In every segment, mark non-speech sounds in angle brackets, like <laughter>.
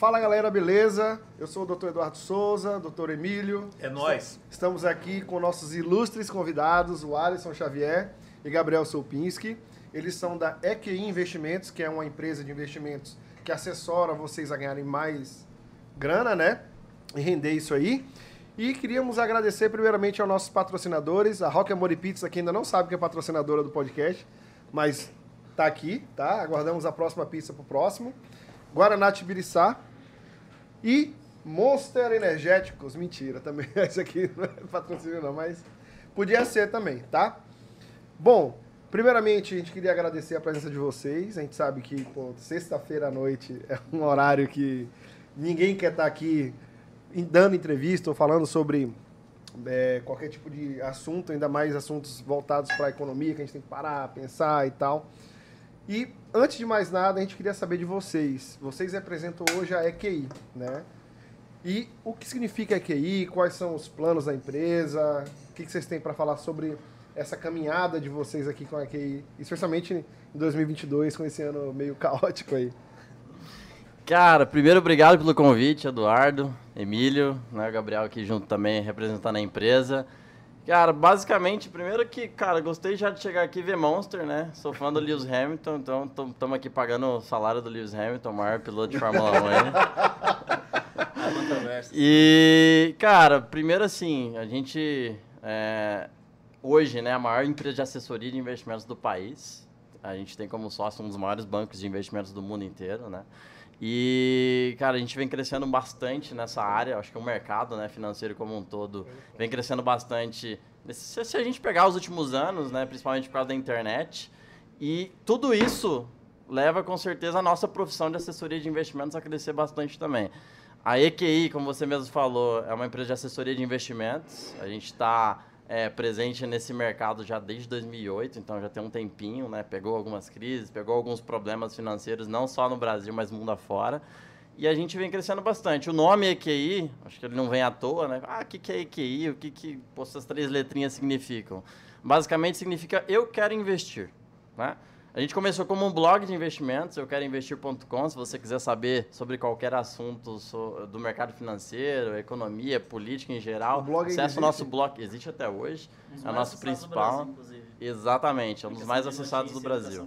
Fala galera, beleza? Eu sou o Dr. Eduardo Souza, Dr. Emílio. É nós. Estamos aqui com nossos ilustres convidados, o Alisson Xavier e Gabriel Solpinski. Eles são da EQI Investimentos, que é uma empresa de investimentos que assessora vocês a ganharem mais grana, né? E render isso aí. E queríamos agradecer primeiramente aos nossos patrocinadores, a Rock Amor e Pizza, que ainda não sabe que é patrocinadora do podcast, mas tá aqui, tá? Aguardamos a próxima pizza pro próximo. Guaraná Tibiriçá e Monster Energéticos. Mentira, também <laughs> esse aqui não é patrocínio não, mas podia ser também, tá? Bom, primeiramente a gente queria agradecer a presença de vocês. A gente sabe que sexta-feira à noite <laughs> é um horário que ninguém quer estar aqui dando entrevista ou falando sobre é, qualquer tipo de assunto, ainda mais assuntos voltados para a economia, que a gente tem que parar, pensar e tal. E antes de mais nada, a gente queria saber de vocês. Vocês representam hoje a EQI, né? E o que significa EQI? Quais são os planos da empresa? O que vocês têm para falar sobre essa caminhada de vocês aqui com a EQI, especialmente em 2022, com esse ano meio <laughs> caótico aí? Cara, primeiro obrigado pelo convite, Eduardo, Emílio, né, Gabriel aqui junto também representando a empresa. Cara, basicamente, primeiro que, cara, gostei já de chegar aqui e ver Monster, né? Sou fã do Lewis Hamilton, então estamos aqui pagando o salário do Lewis Hamilton, maior piloto de Fórmula 1 <laughs> E, cara, primeiro assim, a gente é, hoje, né, a maior empresa de assessoria de investimentos do país. A gente tem como sócio um dos maiores bancos de investimentos do mundo inteiro, né? E, cara, a gente vem crescendo bastante nessa área, acho que o mercado né, financeiro como um todo vem crescendo bastante. Se, se a gente pegar os últimos anos, né, principalmente por causa da internet, e tudo isso leva com certeza a nossa profissão de assessoria de investimentos a crescer bastante também. A EQI, como você mesmo falou, é uma empresa de assessoria de investimentos. A gente está é, presente nesse mercado já desde 2008, então já tem um tempinho, né? Pegou algumas crises, pegou alguns problemas financeiros, não só no Brasil, mas mundo afora. E a gente vem crescendo bastante. O nome EQI, acho que ele não vem à toa, né? Ah, o que, que é EQI? O que, que pô, essas três letrinhas significam? Basicamente significa eu quero investir, né? A gente começou como um blog de investimentos, eu quero investir.com, se você quiser saber sobre qualquer assunto do mercado financeiro, economia, política em geral, acesse o nosso blog, existe até hoje, é o nosso principal. Brasil, Exatamente, é um dos mais acessados do Brasil.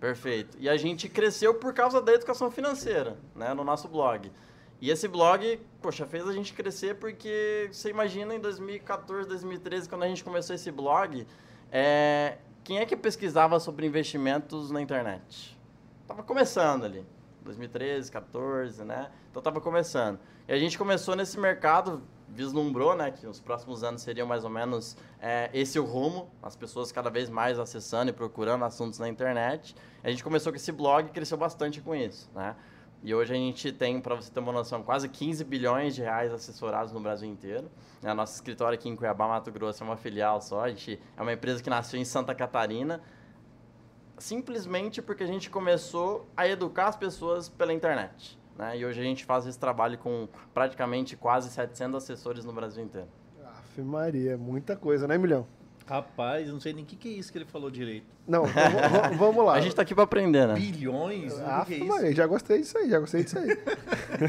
Perfeito. E a gente cresceu por causa da educação financeira, né, no nosso blog. E esse blog, poxa, fez a gente crescer porque você imagina em 2014, 2013, quando a gente começou esse blog, é, quem é que pesquisava sobre investimentos na internet? Tava começando ali, 2013, 14, né? Então tava começando. E a gente começou nesse mercado, vislumbrou, né, que os próximos anos seriam mais ou menos é, esse o rumo, as pessoas cada vez mais acessando e procurando assuntos na internet. A gente começou com esse blog e cresceu bastante com isso, né? E hoje a gente tem, para você ter uma noção, quase 15 bilhões de reais assessorados no Brasil inteiro. A nossa escritório aqui em Cuiabá, Mato Grosso, é uma filial só. A gente é uma empresa que nasceu em Santa Catarina, simplesmente porque a gente começou a educar as pessoas pela internet. Né? E hoje a gente faz esse trabalho com praticamente quase 700 assessores no Brasil inteiro. Aff, Maria, muita coisa, né, Milhão? Rapaz, não sei nem o que, que é isso que ele falou direito. Não, vamos, <laughs> vamos lá. A gente tá aqui para aprender, né? Bilhões? Ah, que é isso? já gostei disso aí, já gostei disso aí.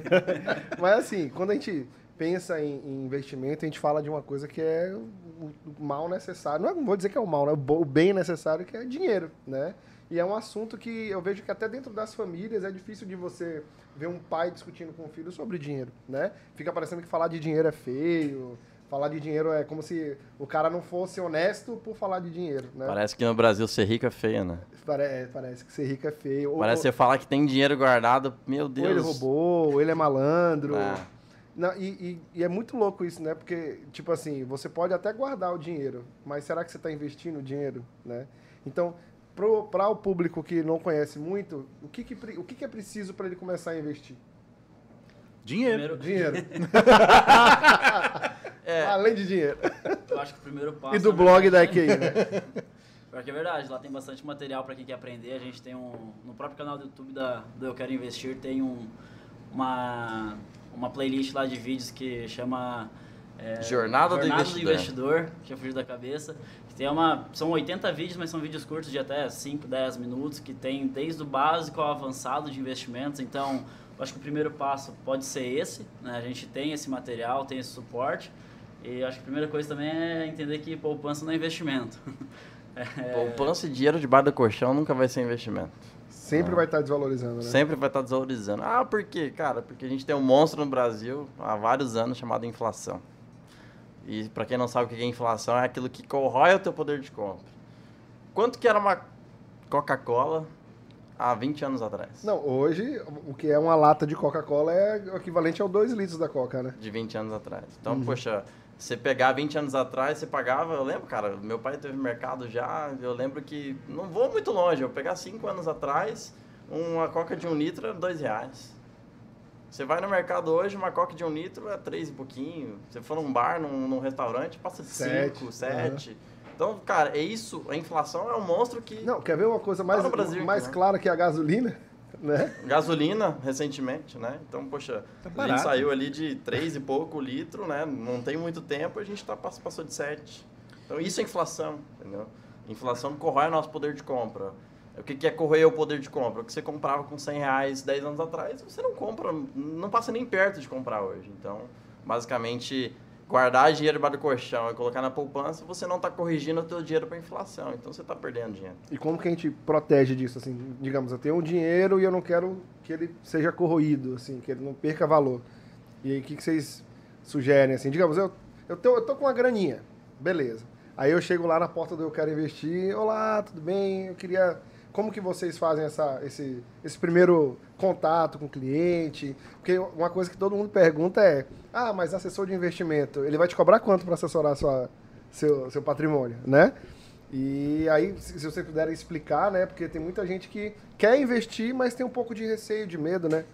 <laughs> Mas assim, quando a gente pensa em, em, investimento, a gente fala de uma coisa que é o, o mal necessário. Não, é, não vou dizer que é o mal, né? O bem necessário que é dinheiro, né? E é um assunto que eu vejo que até dentro das famílias é difícil de você ver um pai discutindo com o filho sobre dinheiro, né? Fica parecendo que falar de dinheiro é feio, falar de dinheiro é como se o cara não fosse honesto por falar de dinheiro, né? Parece que no Brasil ser rico é feio, né? Pare é, parece que ser rico é feio. Parece ou, você falar que tem dinheiro guardado, meu Deus. Ou ele roubou, ou ele é malandro. É. Não, e, e, e, é muito louco isso, né? Porque, tipo assim, você pode até guardar o dinheiro, mas será que você está investindo o dinheiro, né? Então, para o público que não conhece muito, o que, que, o que, que é preciso para ele começar a investir? Dinheiro. Primeiro... Dinheiro. <laughs> <laughs> é, Além de dinheiro. Eu acho que o primeiro passo. E do blog da EQI, né? <laughs> Porque é verdade, lá tem bastante material para quem quer aprender. A gente tem um. No próprio canal do YouTube da, do Eu Quero Investir tem um, uma, uma playlist lá de vídeos que chama. É, Jornada, Jornada do, investidor. do Investidor, que fugiu da cabeça. Tem uma, são 80 vídeos, mas são vídeos curtos de até 5, 10 minutos, que tem desde o básico ao avançado de investimentos. Então, Eu acho que o primeiro passo pode ser esse, né? A gente tem esse material, tem esse suporte. E acho que a primeira coisa também é entender que poupança não é investimento. <laughs> É... Poupança e dinheiro debaixo do colchão nunca vai ser investimento. Sempre ah. vai estar desvalorizando, né? Sempre vai estar desvalorizando. Ah, por quê? Cara, porque a gente tem um monstro no Brasil há vários anos chamado inflação. E para quem não sabe o que é inflação, é aquilo que corrói o teu poder de compra. Quanto que era uma Coca-Cola há 20 anos atrás? Não, hoje o que é uma lata de Coca-Cola é o equivalente ao 2 litros da Coca, né? De 20 anos atrás. Então, uhum. poxa, você pegar 20 anos atrás, você pagava, eu lembro, cara, meu pai teve mercado já, eu lembro que, não vou muito longe, eu pegar 5 anos atrás, uma coca de um litro era 2 reais. Você vai no mercado hoje, uma coca de um litro é 3 e pouquinho. Você for num bar, num, num restaurante, passa de 5, 7. Uhum. Então, cara, é isso, a inflação é um monstro que... Não, quer ver uma coisa mais, tá Brasil, mais né? clara que a gasolina? Né? Gasolina, recentemente, né? Então, poxa, tá a gente saiu ali de 3 e pouco litro, né? Não tem muito tempo, a gente tá, passou de 7. Então, isso é inflação, entendeu? Inflação corrói o nosso poder de compra. O que é corroer o poder de compra? O que você comprava com 100 reais 10 anos atrás, você não compra, não passa nem perto de comprar hoje. Então, basicamente, guardar dinheiro debaixo do colchão e colocar na poupança, você não está corrigindo o seu dinheiro para inflação. Então você está perdendo dinheiro. E como que a gente protege disso? Assim, digamos, eu tenho um dinheiro e eu não quero que ele seja corroído, assim, que ele não perca valor. E aí, o que, que vocês sugerem? Assim, digamos, eu, eu, tô, eu tô com uma graninha, beleza. Aí eu chego lá na porta do Eu Quero Investir, olá, tudo bem? Eu queria como que vocês fazem essa, esse, esse primeiro contato com o cliente? Porque uma coisa que todo mundo pergunta é, ah, mas assessor de investimento, ele vai te cobrar quanto para assessorar sua, seu, seu patrimônio, né? E aí, se você puder explicar, né? Porque tem muita gente que quer investir, mas tem um pouco de receio, de medo, né?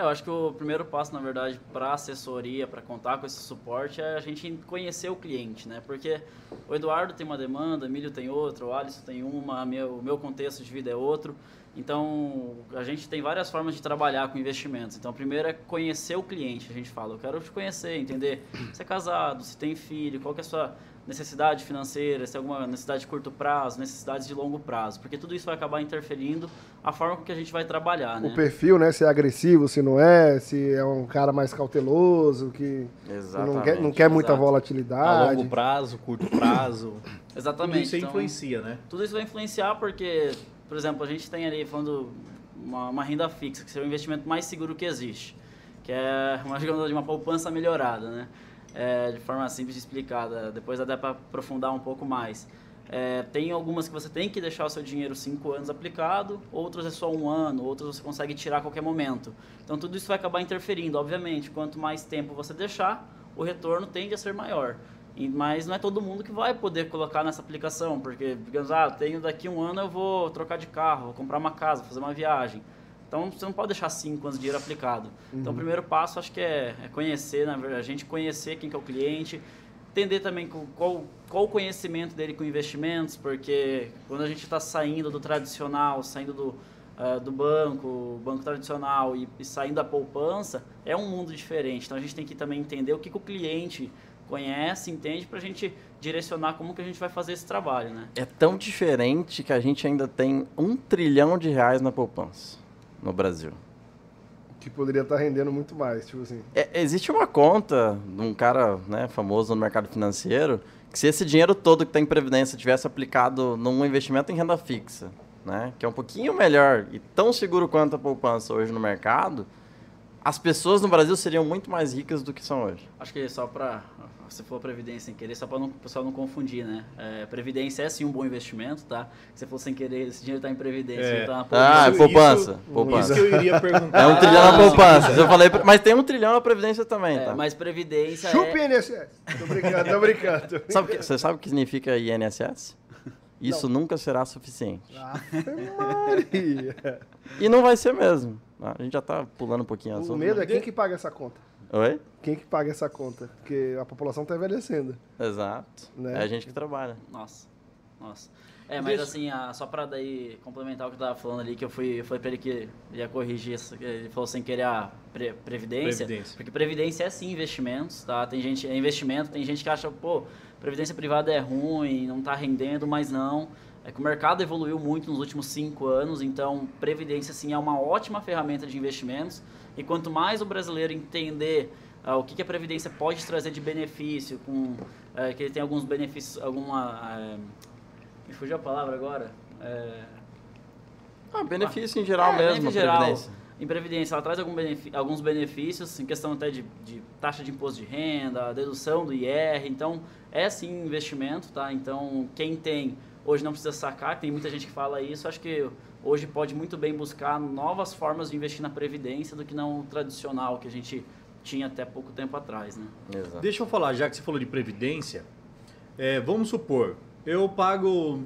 É, eu acho que o primeiro passo, na verdade, para assessoria, para contar com esse suporte, é a gente conhecer o cliente, né? Porque o Eduardo tem uma demanda, o Emílio tem outra, o Alisson tem uma, meu, o meu contexto de vida é outro. Então, a gente tem várias formas de trabalhar com investimentos. Então, primeiro é conhecer o cliente. A gente fala, eu quero te conhecer, entender se é casado, se tem filho, qual que é a sua necessidade financeira, se tem alguma necessidade de curto prazo, necessidades de longo prazo, porque tudo isso vai acabar interferindo a forma com que a gente vai trabalhar, né? O perfil, né? Se é agressivo, se não é, se é um cara mais cauteloso, que, não quer, não quer muita volatilidade. A longo prazo, curto prazo. Exatamente. <coughs> Tudo isso então, influencia, né? Tudo isso vai influenciar porque, por exemplo, a gente tem ali falando uma, uma renda fixa, que seria o investimento mais seguro que existe, que é uma, <laughs> de uma poupança melhorada, né? É, de forma simples explicada. Depois dá para aprofundar um pouco mais. É, tem algumas que você tem que deixar o seu dinheiro cinco anos aplicado, outras é só um ano, outras você consegue tirar a qualquer momento. Então tudo isso vai acabar interferindo, obviamente. Quanto mais tempo você deixar, o retorno tende a ser maior. E, mas não é todo mundo que vai poder colocar nessa aplicação, porque, digamos, ah, tenho daqui um ano eu vou trocar de carro, vou comprar uma casa, fazer uma viagem. Então você não pode deixar cinco anos de dinheiro aplicado. Uhum. Então o primeiro passo acho que é, é conhecer, na verdade, a gente conhecer quem que é o cliente, entender também qual, qual o conhecimento dele com investimentos, porque quando a gente está saindo do tradicional, saindo do, uh, do banco, banco tradicional e, e, saindo da poupança, é um mundo diferente. Então a gente tem que também entender o que, que o cliente conhece, entende, para a gente direcionar como que a gente vai fazer esse trabalho, né? É tão diferente que a gente ainda tem um trilhão de reais na poupança no Brasil. Que poderia estar rendendo muito mais, tipo assim. É, existe uma conta de um cara né, famoso no mercado financeiro que se esse dinheiro todo que está em previdência tivesse aplicado num investimento em renda fixa, né, que é um pouquinho melhor e tão seguro quanto a poupança hoje no mercado, as pessoas no Brasil seriam muito mais ricas do que são hoje. Acho que só para você for previdência sem querer, só para o pessoal não confundir, né? É, previdência é sim um bom investimento, tá? Se você for sem querer, esse dinheiro está em previdência, é. tá na poupança. Ah, é poupança. Isso, poupança. Isso que eu iria perguntar. É um trilhão na poupança. Eu falei, mas tem um trilhão na previdência também, é, tá? Mas previdência Chupa é... INSS. Tô brincando, tô brincando. Sabe que, você sabe o que significa INSS? Isso não. nunca será suficiente. Ah, Maria. <laughs> E não vai ser mesmo. A gente já está pulando um pouquinho. O medo é quem que paga essa conta. Oi? Quem que paga essa conta? Porque a população está envelhecendo. Exato. Né? É a gente que trabalha. Nossa. Nossa. É, mas assim, a, só para daí complementar o que eu tava falando ali, que eu fui, eu falei para ele que ia corrigir isso, ele falou sem querer a pre, previdência, previdência, porque previdência é sim investimentos, tá? Tem gente, é investimento, tem gente que acha, pô, previdência privada é ruim, não está rendendo, mas não. É que o mercado evoluiu muito nos últimos cinco anos, então previdência sim é uma ótima ferramenta de investimentos. E quanto mais o brasileiro entender ah, o que, que a previdência pode trazer de benefício, com eh, que ele tem alguns benefícios, alguma eh, me fugiu a palavra agora. É, Ah, benefício em geral é, mesmo, benefício a geral. previdência. Em previdência, ela traz benefi- alguns benefícios, em questão até de, de taxa de imposto de renda, dedução do IR. Então, é sim investimento, tá? Então, quem tem, hoje não precisa sacar, tem muita gente que fala isso. Acho que hoje pode muito bem buscar novas formas de investir na previdência do que não o tradicional que a gente tinha até pouco tempo atrás, né? Exato. Deixa eu falar, já que você falou de previdência, é, vamos supor, eu pago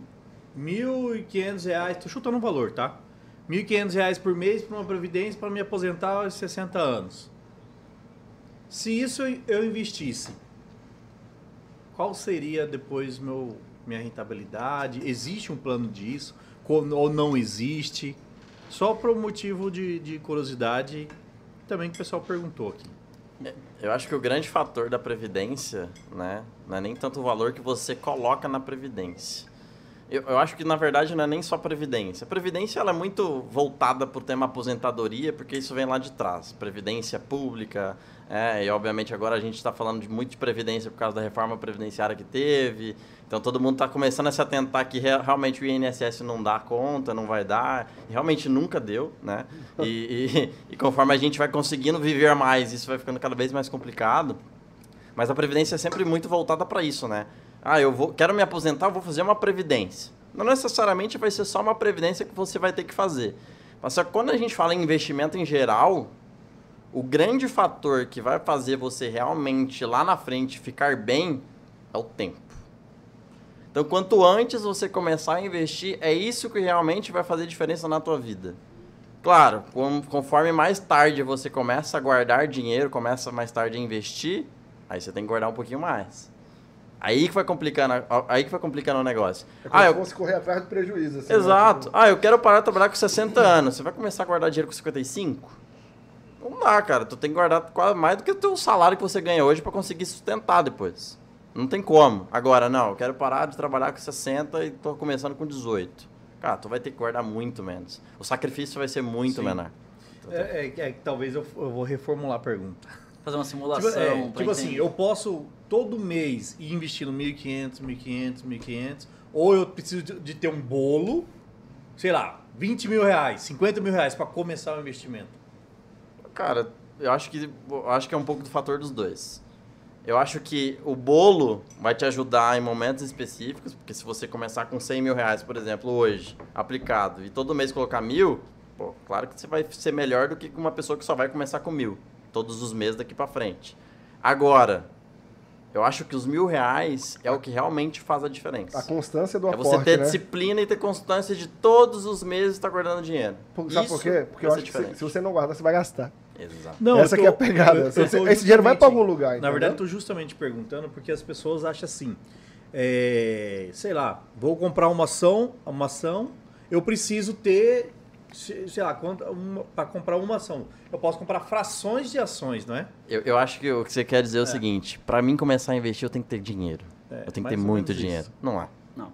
1.500 reais, tô chutando um valor, tá? 1.500 reais por mês para uma previdência para me aposentar aos 60 anos. Se isso eu investisse, qual seria depois meu, minha rentabilidade? Existe um plano disso? Ou não existe? Só por motivo de, de curiosidade também que o pessoal perguntou aqui. Eu acho que o grande fator da previdência, né, não é nem tanto o valor que você coloca na previdência. Eu, eu acho que na verdade não é nem só previdência. A previdência ela é muito voltada para o tema aposentadoria, porque isso vem lá de trás. Previdência pública, é, e obviamente agora a gente está falando de muito de previdência por causa da reforma previdenciária que teve. Então todo mundo está começando a se atentar que re- realmente o INSS não dá conta, não vai dar. Realmente nunca deu, né? E, e- <laughs> e conforme a gente vai conseguindo viver mais, isso vai ficando cada vez mais complicado. Mas a previdência é sempre muito voltada para isso, né? Ah, eu vou, quero me aposentar, vou fazer uma previdência. Não necessariamente vai ser só uma previdência que você vai ter que fazer. Mas só que quando a gente fala em investimento em geral, o grande fator que vai fazer você realmente lá na frente ficar bem é o tempo. Então, quanto antes você começar a investir, é isso que realmente vai fazer diferença na tua vida. Claro, conforme mais tarde você começa a guardar dinheiro, começa mais tarde a investir, aí você tem que guardar um pouquinho mais. Aí que vai complicando, aí que vai complicando o negócio. É como Ah, se eu, fosse correr atrás do prejuízo. assim, né? Exato. Tipo, Ah, eu quero parar de trabalhar com 60 anos. Você vai começar a guardar dinheiro com 55? Não dá, cara. Tu tem que guardar quase mais do que o teu salário que você ganha hoje para conseguir sustentar depois. Não tem como. Agora, não, eu quero parar de trabalhar com 60 e tô começando com 18. Cara, tu vai ter que guardar muito menos. O sacrifício vai ser muito Sim. menor. É, é- é que talvez eu, eu vou reformular a pergunta. Fazer uma Tipo, simulação. é, pra tipo assim, eu posso todo mês ir investindo 1.500, 1.500, 1.500, ou eu preciso de, ter um bolo, sei lá, 20 mil reais, 50 mil reais para começar o investimento. Cara, eu acho que eu acho que é um pouco do fator dos dois. Eu acho que o bolo vai te ajudar em momentos específicos, porque se você começar com 100 mil reais, por exemplo, hoje, aplicado, e todo mês colocar mil, pô, claro que você vai ser melhor do que uma pessoa que só vai começar com mil, todos os meses daqui pra frente. Agora, eu acho que os mil reais é o que realmente faz a diferença. A constância do É aporte, você ter né? disciplina e ter constância de todos os meses estar guardando dinheiro. Por- Sabe por Isso quê? Porque eu acho ser que se, diferente. se você não guardar, você vai gastar. Exato. Não, Essa eu que é a tô- pegada. eu- eu tô esse dinheiro vai pra justamente- algum lugar, Na entendeu? verdade, eu tô justamente perguntando porque as pessoas acham assim, é, sei lá, vou comprar uma ação, uma ação, eu preciso ter, sei lá, para comprar uma ação, eu posso comprar frações de ações, não é? Eu, eu acho que o que você quer dizer é o seguinte: pra mim começar a investir, eu tenho que ter dinheiro. É, eu tenho que ter muito dinheiro. isso. Não é. Não.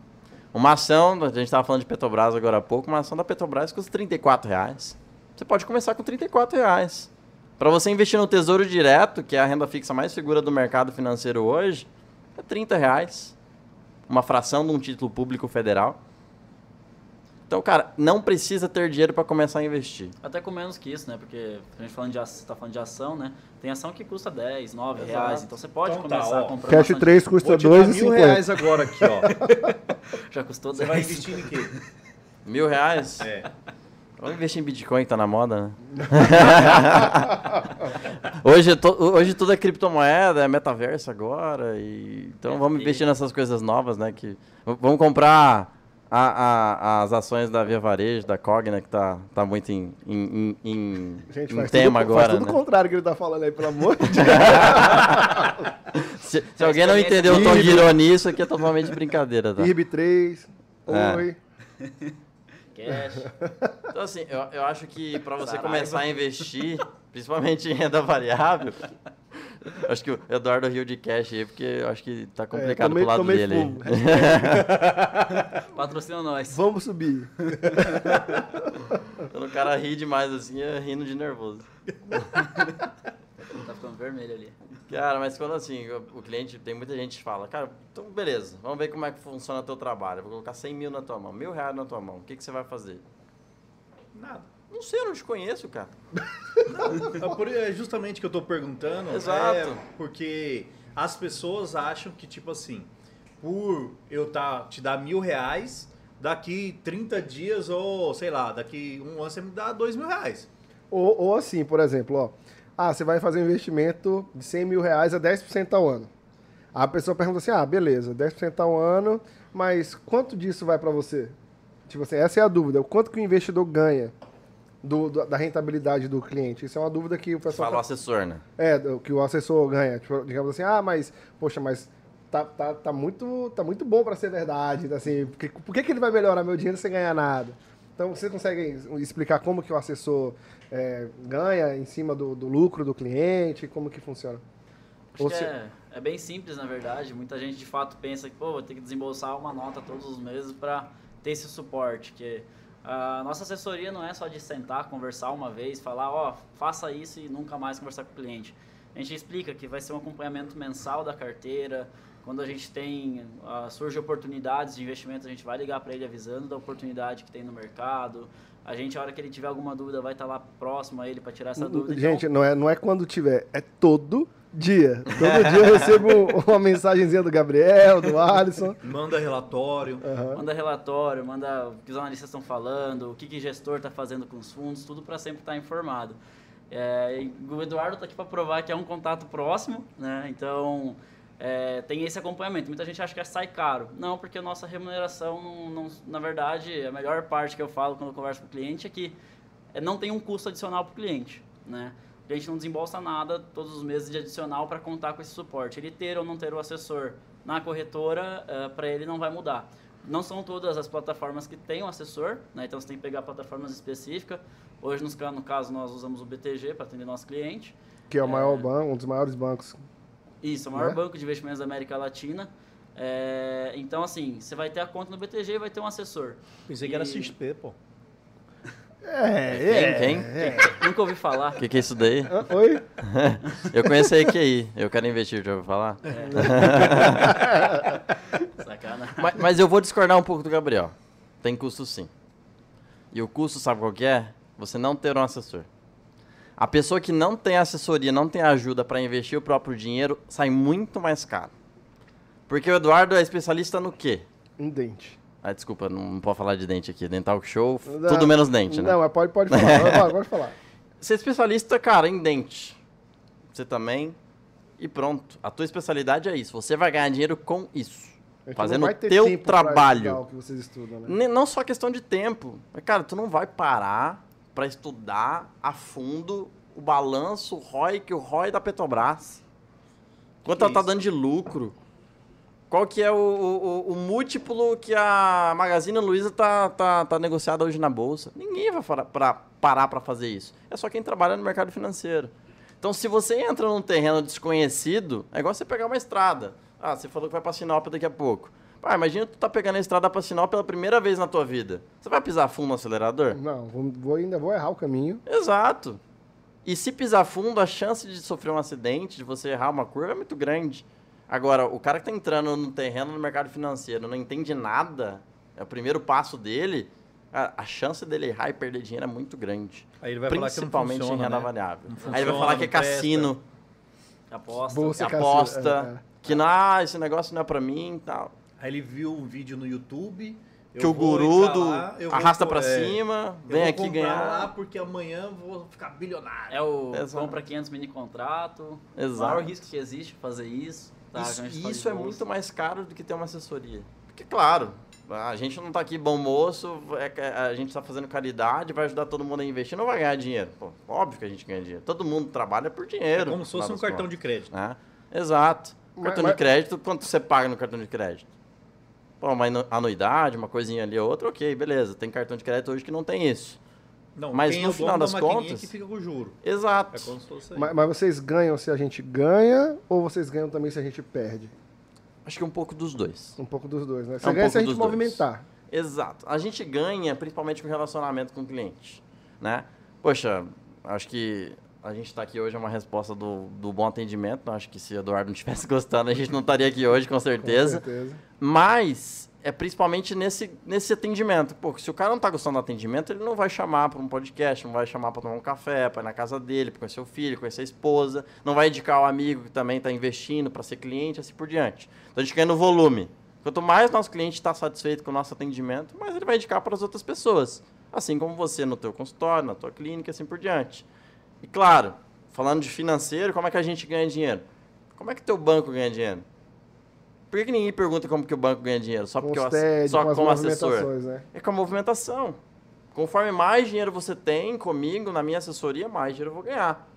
Uma ação, a gente estava falando de Petrobras agora há pouco, uma ação da Petrobras custa 34 reais. Você pode começar com 34 reais. Para você investir no Tesouro Direto, que é a renda fixa mais segura do mercado financeiro hoje, é 30 reais. Uma fração de um título público federal. Então, cara, não precisa ter dinheiro para começar a investir. Até com menos que isso, né? Porque a gente falando de, ação- tá falando de ação, né? Tem ação que custa 10, 9 Exato. reais. Então você pode Então tá, começar ó. a comprar Cash uma ação 3 custa Vou te dar mil 2,50. reais agora aqui, ó. de- <laughs> Já custou Você 10. vai investir em quê? <laughs> Mil reais? É. Vamos investir em Bitcoin, que tá na moda, né? <laughs> hoje, to- hoje tudo é criptomoeda, é metaverso agora. E... Então vamos investir nessas coisas novas, né? Que... Vamos comprar a- a- as ações da Via Varejo, da Cogna, que tá, tá muito em, em, em- em- Gente, em faz tema tudo, faz agora, tudo né? o contrário que ele tá falando aí, pelo amor de <laughs> Deus. Se, se alguém não entendeu o tom de ironia, isso aqui é totalmente brincadeira, tá? IRB3, É. Oi. <laughs> Cash. Então, assim, eu, eu acho que para você começar a investir, principalmente em renda variável, <laughs> Acho que o Eduardo riu de cash aí, porque eu acho que tá complicado tomei- pro lado tomei dele aí. fumo. <laughs> Patrocina nós. Vamos subir. <laughs> Quando o cara ri demais assim, é rindo de nervoso. Tá ficando vermelho ali. Cara, mas quando assim, o, cliente, tem muita gente que fala, cara, então beleza, vamos ver como é que funciona o teu trabalho. Vou colocar 100 mil na tua mão, mil reais na tua mão, o que, que você vai fazer? Nada. Não sei, eu não te conheço, cara. É É justamente que eu tô perguntando. Exato. é porque as pessoas acham que, tipo assim, por eu tá, te dar mil reais, daqui 30 dias ou, sei lá, daqui um ano você me dá dois mil reais. Ou, ou assim, por exemplo, ó. Ah, você vai fazer um investimento de 100 mil reais a 10% ao ano. A pessoa pergunta assim, ah, beleza, 10% ao ano, mas quanto disso vai para você? Tipo assim, essa é a dúvida. O quanto que o investidor ganha do, do- da rentabilidade do cliente? Isso é uma dúvida que o pessoal... Fala o assessor, né? É, que o assessor ganha. Tipo, digamos assim, ah, mas, poxa, mas tá, tá, tá, muito, tá muito bom para ser verdade. tá Assim, por que, por que, que ele vai melhorar meu dinheiro sem ganhar nada? Então, você consegue explicar como que o assessor é, ganha em cima do, do lucro do cliente? Como que funciona? Acho Ou se- é, é bem simples, na verdade. Muita gente de fato pensa que, pô, vou ter que desembolsar uma nota todos os meses para ter esse suporte. Que a nossa assessoria não é só de sentar, conversar uma vez, falar, ó, faça isso e nunca mais conversar com o cliente. A gente explica que vai ser um acompanhamento mensal da carteira. Quando a gente tem, ah, surge oportunidades de investimento, a gente vai ligar para ele avisando da oportunidade que tem no mercado. A gente, a hora que ele tiver alguma dúvida, vai estar lá próximo a ele para tirar essa dúvida. Então, Gente, não é, não é quando tiver, é todo dia. Todo dia eu recebo <laughs> uma mensagenzinha do Gabriel, do Alisson. Manda relatório. Aham. Manda relatório, manda o que os analistas estão falando, o que, que o gestor está fazendo com os fundos, tudo para sempre estar informado. É, o Eduardo está aqui para provar que é um contato próximo, né? Então é, tem esse acompanhamento. Muita gente acha que sai caro. Não, porque a nossa remuneração, não, não- na verdade, a melhor parte que eu falo quando eu converso com o cliente é que é, não tem um custo adicional para o cliente, né? O cliente não desembolsa nada todos os meses de adicional para contar com esse suporte. Ele ter ou não ter o assessor na corretora, para ele não vai mudar. Não são todas as plataformas que têm um assessor, né? então você tem que pegar plataformas específicas. Hoje, no caso, nós usamos o BTG para atender nosso cliente. Que é o maior banco, um dos maiores bancos. Isso, o maior Né? banco de investimentos da América Latina. É, então, assim, você vai ter a conta no BTG e vai ter um assessor. Pensei que era E- XP, pô. <laughs> É, Quem? Quem? <laughs> Nunca ouvi falar. O que, que é isso daí? <laughs> Ah, Oi? Eu conheço a EQI, eu quero investir, já ouviu falar? Sacanagem. Mas, mas eu vou discordar um pouco do Gabriel. Tem custo sim. E o custo, sabe qual que é? Você não ter um assessor. A pessoa que não tem assessoria, não tem ajuda para investir o próprio dinheiro, sai muito mais caro. Porque o Eduardo é especialista no quê? Um dente. Ah, desculpa, não, pode falar de dente aqui. Dental Show, Não, tudo menos dente, né? Não, pode, pode falar. pode, falar. <laughs> Você é especialista, cara, em dente. Você também. E pronto. A tua especialidade é isso. Você vai ganhar dinheiro com isso. Gente Fazendo ter teu trabalho. estudar o que vocês estudam, né? Não só questão de tempo. Mas, cara, tu não vai parar para estudar a fundo o balanço, o ROI, que o ROI da Petrobras. Quanto ela tá isso? dando de lucro. Qual que é o, o, o- múltiplo que a Magazine Luiza tá, tá, tá negociada hoje na Bolsa? Ninguém vai pra, parar para fazer isso. É só quem trabalha no mercado financeiro. Então, se você entra num terreno desconhecido, é igual você pegar uma estrada. Ah, você falou que vai para Sinop daqui a pouco. Ah, imagina tu tá pegando a estrada para Sinop pela primeira vez na tua vida. Você vai pisar fundo no acelerador? Não, vou, vou- ainda vou errar o caminho. Exato. E se pisar fundo, a chance de sofrer um acidente, de você errar uma curva é muito grande. Agora, o cara que tá entrando no terreno no mercado financeiro não entende nada, é o primeiro passo dele, a, a chance dele errar e perder dinheiro é muito grande. Aí ele vai falar que não Principalmente funciona, em renda né? variável. Não Aí ele vai funciona, falar que é presta. cassino, Aposta. Bolsa. que cassino, aposta, é, que não, ah, esse negócio não é pra mim e tal. Aí ele viu um vídeo no YouTube. eu Que o guru do lá, arrasta pra é, cima, eu vem vou aqui comprar ganhar. lá porque amanhã eu vou ficar bilionário. É o Exato. compra 500 mini contrato. Exato. O maior risco que existe fazer isso. Tá? Isso, isso é bolsa. muito mais caro do que ter uma assessoria. Porque, claro, a gente não tá aqui bom moço, é a gente tá fazendo caridade, vai ajudar todo mundo a investir, não vai ganhar dinheiro. Pô, óbvio que a gente ganha dinheiro. Todo mundo trabalha por É dinheiro. como se fosse um cartão de crédito. Né? Exato. Mas- cartão mas- de crédito, quanto você paga no cartão de crédito? Pô, uma anu- anuidade, uma coisinha ali ou outra, ok, beleza. Tem cartão de crédito hoje que não tem isso. Não, Mas no é final das contas- que fica com o juro. Exato. É como se fosse aí. Mas, mas vocês ganham se a gente ganha ou vocês ganham também se a gente perde? Acho que um pouco dos dois. Um pouco dos dois, né? Você É um ganha se a pouco gente dos dois. movimentar. Exato. A gente ganha principalmente com relacionamento com o cliente, né? Poxa, acho que a gente está aqui hoje é uma resposta do, do bom atendimento. Acho que se o Eduardo não estivesse <laughs> gostando, a gente não estaria aqui hoje, com certeza. Com certeza. Mas é principalmente nesse, nesse atendimento. Porque se o cara não tá gostando do atendimento, ele não vai chamar para um podcast, não vai chamar para tomar um café, para ir na casa dele, para conhecer o filho, conhecer a esposa, não vai indicar o amigo que também está investindo para ser cliente, assim por diante. Então a gente ganha no volume. Quanto mais nosso cliente está satisfeito com o nosso atendimento, mais ele vai indicar para as outras pessoas. Assim como você no teu consultório, na tua clínica, assim por diante. E claro, falando de financeiro, como é que a gente ganha dinheiro? Como é que teu banco ganha dinheiro? Por que, que ninguém pergunta como que o banco ganha dinheiro? Só Com porque eu, só com como assessor? né? É com a movimentação. Conforme mais dinheiro você tem comigo, na minha assessoria, mais dinheiro eu vou ganhar.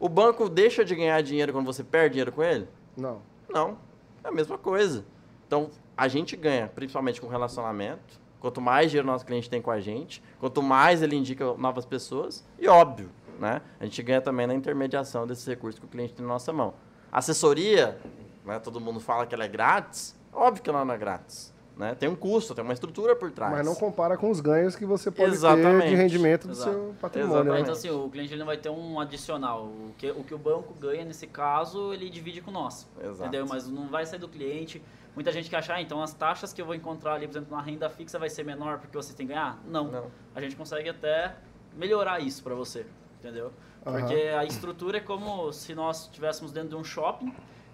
O banco deixa de ganhar dinheiro quando você perde dinheiro com ele? Não. Não. É a mesma coisa. Então, a gente ganha, principalmente com relacionamento. Quanto mais dinheiro nosso cliente tem com a gente, quanto mais ele indica novas pessoas, e óbvio, né? A gente ganha também na intermediação desses recursos que o cliente tem na nossa mão. Assessoria, né? Todo mundo fala que ela é grátis. Óbvio que ela não é grátis. Né? Tem um custo, tem uma estrutura por trás. Mas não compara com os ganhos que você pode ter Exatamente. de rendimento do Exato. seu patrimônio. Né? Então, assim, o cliente ele não vai ter um adicional. O que, o que o banco ganha nesse caso, ele divide com nós. Exato. Entendeu? Mas não vai sair do cliente. Muita gente que acha, ah, então as taxas que eu vou encontrar ali, por exemplo, na renda fixa vai ser menor porque você tem que ganhar? Não. Não. A gente consegue até melhorar isso para você. Entendeu? Porque a estrutura é como se nós estivéssemos dentro de um shopping,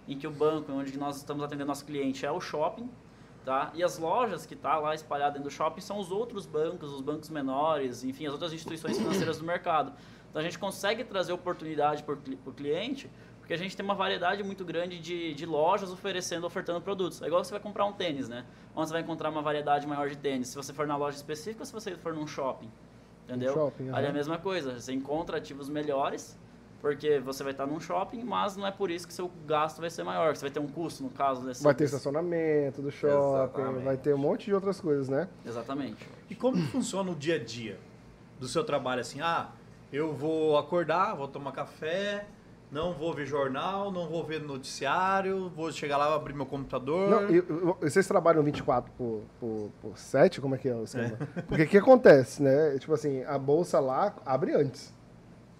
em que o banco onde nós estamos atendendo nosso cliente é o shopping, tá? E as lojas que tá lá espalhadas dentro do shopping são os outros bancos, os bancos menores, enfim, as outras instituições financeiras do mercado. Então a gente consegue trazer oportunidade para o cliente, porque a gente tem uma variedade muito grande de, de lojas oferecendo, ofertando produtos. É igual você vai comprar um tênis, né? Onde você vai encontrar uma variedade maior de tênis, se você for na loja específica ou se você for num shopping. Entendeu? shopping, Ali é a mesma coisa, você encontra ativos melhores, porque você vai estar num shopping, mas não é por isso que seu gasto vai ser maior, você vai ter um custo no caso desse. Vai ter estacionamento do shopping, Exatamente. vai ter um monte de outras coisas, né? Exatamente. E como que funciona o dia a dia do seu trabalho assim? Ah, eu vou acordar, vou tomar café, não vou ver jornal, não vou ver noticiário, vou chegar lá, abrir meu computador. Não, e- e- vocês trabalham 24 por, por, por 7? Como é que é o esquema? Porque o que acontece, né? Tipo assim, a bolsa lá abre antes.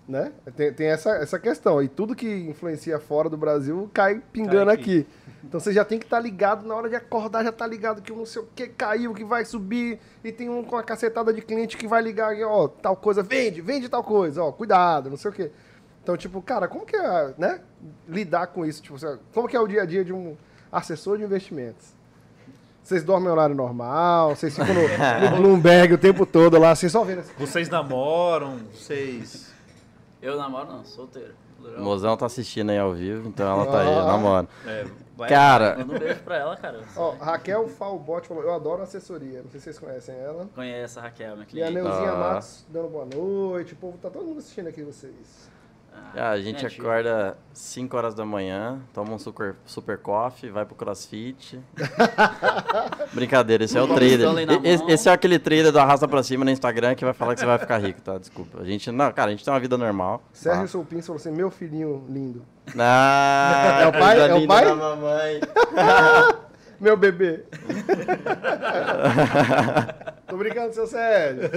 Né? Tem, tem essa, essa questão. E tudo que influencia fora do Brasil cai pingando Cai aqui. aqui. Então você já tem que estar ligado na hora de acordar, já tá ligado que não sei o que caiu, que vai subir. E tem um com a cacetada de cliente que vai ligar, ó, tal coisa, vende, vende tal coisa, ó, cuidado, não sei o quê. Então, tipo, cara, como que é, né? Lidar com isso? Tipo, você- como que é o dia a dia de um assessor de investimentos? Vocês dormem em horário normal, vocês ficam no, <laughs> no Bloomberg o tempo todo lá, vocês só vendo assim. Vocês namoram, vocês. Eu namoro não, solteiro. O mozão tá assistindo aí ao vivo, então ela tá aí, Ah. namora. É, vai- Cara, Manda um beijo pra ela, cara. Ó, Raquel Falbot falou, eu adoro assessoria. Não sei se vocês conhecem ela. Conhece a Raquel, minha E a cliente. Neuzinha Ah. Matos dando boa noite. O povo tá todo mundo assistindo aqui vocês. Ah, a gente minha tia. acorda 5 horas da manhã, toma um super, super coffee, vai pro crossfit. <laughs> Brincadeira, esse é o trader. Esse, é aquele trader do arrasta pra cima no Instagram que vai falar que você vai ficar rico, tá? Desculpa. A gente, não, cara, a gente tem uma vida normal. Sérgio tá? Soupins falou assim, meu filhinho lindo. Ah, É o pai? É o pai? da mamãe. <laughs> Meu bebê. <laughs> Tô brincando, seu Sérgio.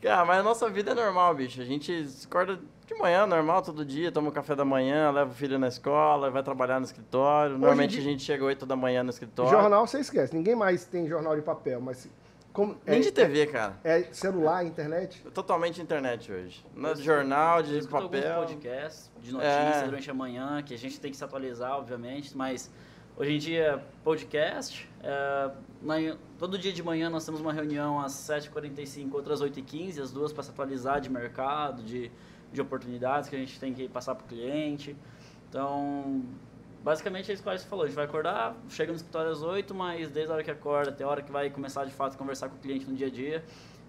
Cara, mas a nossa vida é normal, bicho. A gente acorda de manhã, normal, todo dia, toma um café da manhã, leva o filho na escola, vai trabalhar no escritório. Normalmente dia- a gente chega 8 da manhã no escritório. Jornal você esquece, ninguém mais tem jornal de papel, mas como Nem é, de TV, cara. é celular, internet. Totalmente internet hoje. No jornal, de Eu alguns papel. podcasts de notícias É. durante a manhã, que a gente tem que se atualizar, obviamente, mas hoje em dia, podcast. Na- todo dia de manhã nós temos uma reunião às 7h45, outras 8h15, as duas para se atualizar de mercado, de, de oportunidades que a gente tem que passar para o cliente. Então, basicamente é isso que você falou. A gente vai acordar, chega no escritório às 8 mas desde a hora que acorda até a hora que vai começar de fato a conversar com o cliente no dia a dia,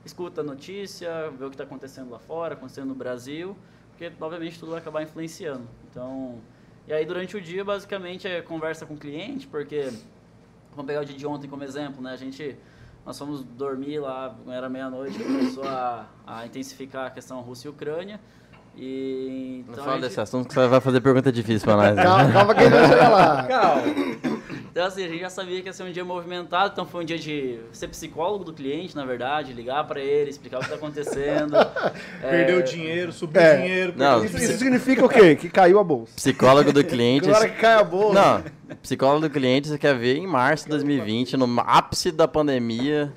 escuta a notícia, vê o que está acontecendo lá fora, acontecendo no Brasil, porque obviamente tudo vai acabar influenciando. Então, e aí durante o dia basicamente é conversa com o cliente, porque vamos pegar o dia de ontem como exemplo, né? A gente nós fomos dormir lá, era meia-noite, começou a, a intensificar a questão Rússia e Ucrânia. E, Não então, a fala gente- desse assunto que você vai fazer pergunta difícil pra nós. né? Calma, <laughs> calma que a gente vai chegar lá. Calma. Então, assim, a gente já sabia que ia ser um dia movimentado, então foi um dia de ser psicólogo do cliente, na verdade, ligar pra ele, explicar o que tá acontecendo. <laughs> É, Perdeu dinheiro, subiu É. dinheiro. Não, Isso, isso significa o quê? Que caiu a bolsa. Psicólogo do cliente. Agora que cai a bolsa. Não, psicólogo do cliente você quer ver em março de 2020, no ápice da pandemia.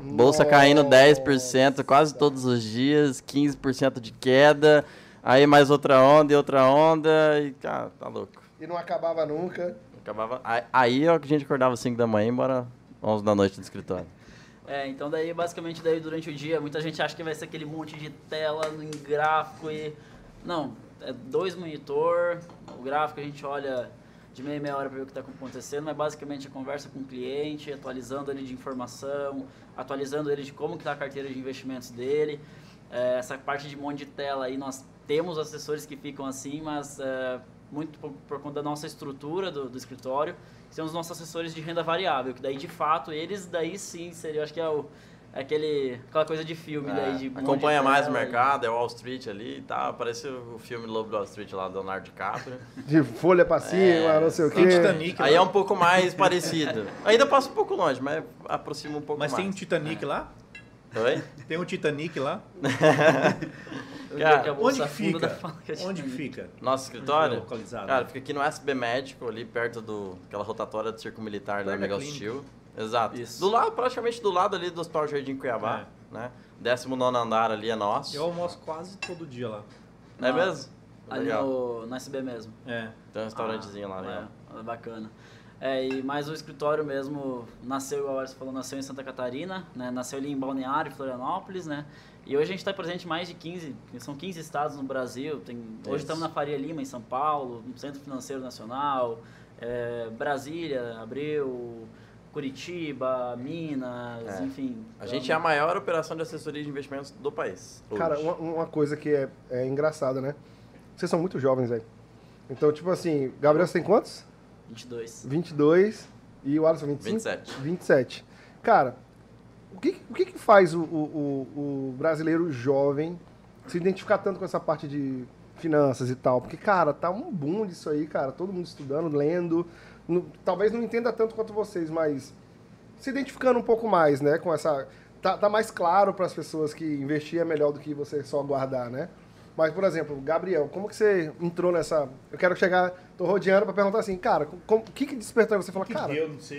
Bolsa caindo 10% quase todos os dias, 15% de queda. Aí mais outra onda e outra onda. E, cara, tá louco. E não acabava nunca. Acabava. Aí, aí é o que a gente acordava 5 da manhã e embora 11 da noite no escritório. É, então daí basicamente daí durante o dia, muita gente acha que vai ser aquele monte de tela em gráfico e não, é dois monitor, o gráfico a gente olha de meia meia hora para ver o que está acontecendo, mas basicamente a conversa com o cliente, atualizando ele de informação, atualizando ele de como está a carteira de investimentos dele. É, essa parte de monte de tela aí nós temos assessores que ficam assim, mas é, muito por, por conta da nossa estrutura do, do escritório, são os nossos assessores de renda variável, que daí de fato eles daí sim seria, acho que é o é aquele aquela coisa de filme daí de acompanha mais o mercado, é Wall Street ali e tal. Parece o filme Lobo de Wall Street lá do Leonardo DiCaprio. <laughs> De folha pra cima, É, não sei o Tem quê. Titanic Aí lá. é um pouco mais parecido. Ainda passa um pouco longe, mas aproxima um pouco Mas mais. tem um Titanic lá? Oi? Tem um Titanic lá? <laughs> Eu Cara, diria que a Onde que fica? Onde fica? Nosso escritório? Onde é localizado? Cara, fica aqui no SB Médico, ali perto do aquela rotatória do Circo Militar da Mega. Hostil. Exato. Isso. Do lado, praticamente do lado ali do Hospital Jardim Cuiabá, né? 19 andar ali é nosso. Eu almoço quase todo dia lá. É Não, mesmo? Ali Legal. no, no SB mesmo. É. Tem um restaurantezinho lá, né? É, é bacana. É, e mais o escritório mesmo nasceu, igual você falou, nasceu em Santa Catarina, né? Nasceu ali em Balneário, Florianópolis, né? E hoje a gente está presente em mais de 15, são 15 estados no Brasil. Tem, hoje estamos na Faria Lima, em São Paulo, no Centro Financeiro Nacional, é, Brasília, Abreu, Curitiba, Minas, É. enfim. A Então, gente é a maior operação de assessoria de investimentos do país. hoje. Cara, uma, uma coisa que é, é engraçada, né? Vocês são muito jovens, velho. Então, tipo assim, Gabriel você tem quantos? 22. 22 e o Alisson 25? 27. 27. Cara, o que, o que, que faz o, o, o- o brasileiro jovem se identificar tanto com essa parte de finanças e tal? Porque, cara, tá um boom disso aí, cara. Todo mundo estudando, lendo. No- talvez não entenda tanto quanto vocês, mas se identificando um pouco mais, né? Com essa. Tá, tá mais claro para as pessoas que investir é melhor do que você só guardar, né? Mas, por exemplo, Gabriel, como que você entrou nessa. Eu quero chegar, tô rodeando para perguntar assim, cara, o que, que despertou em você falar, que cara,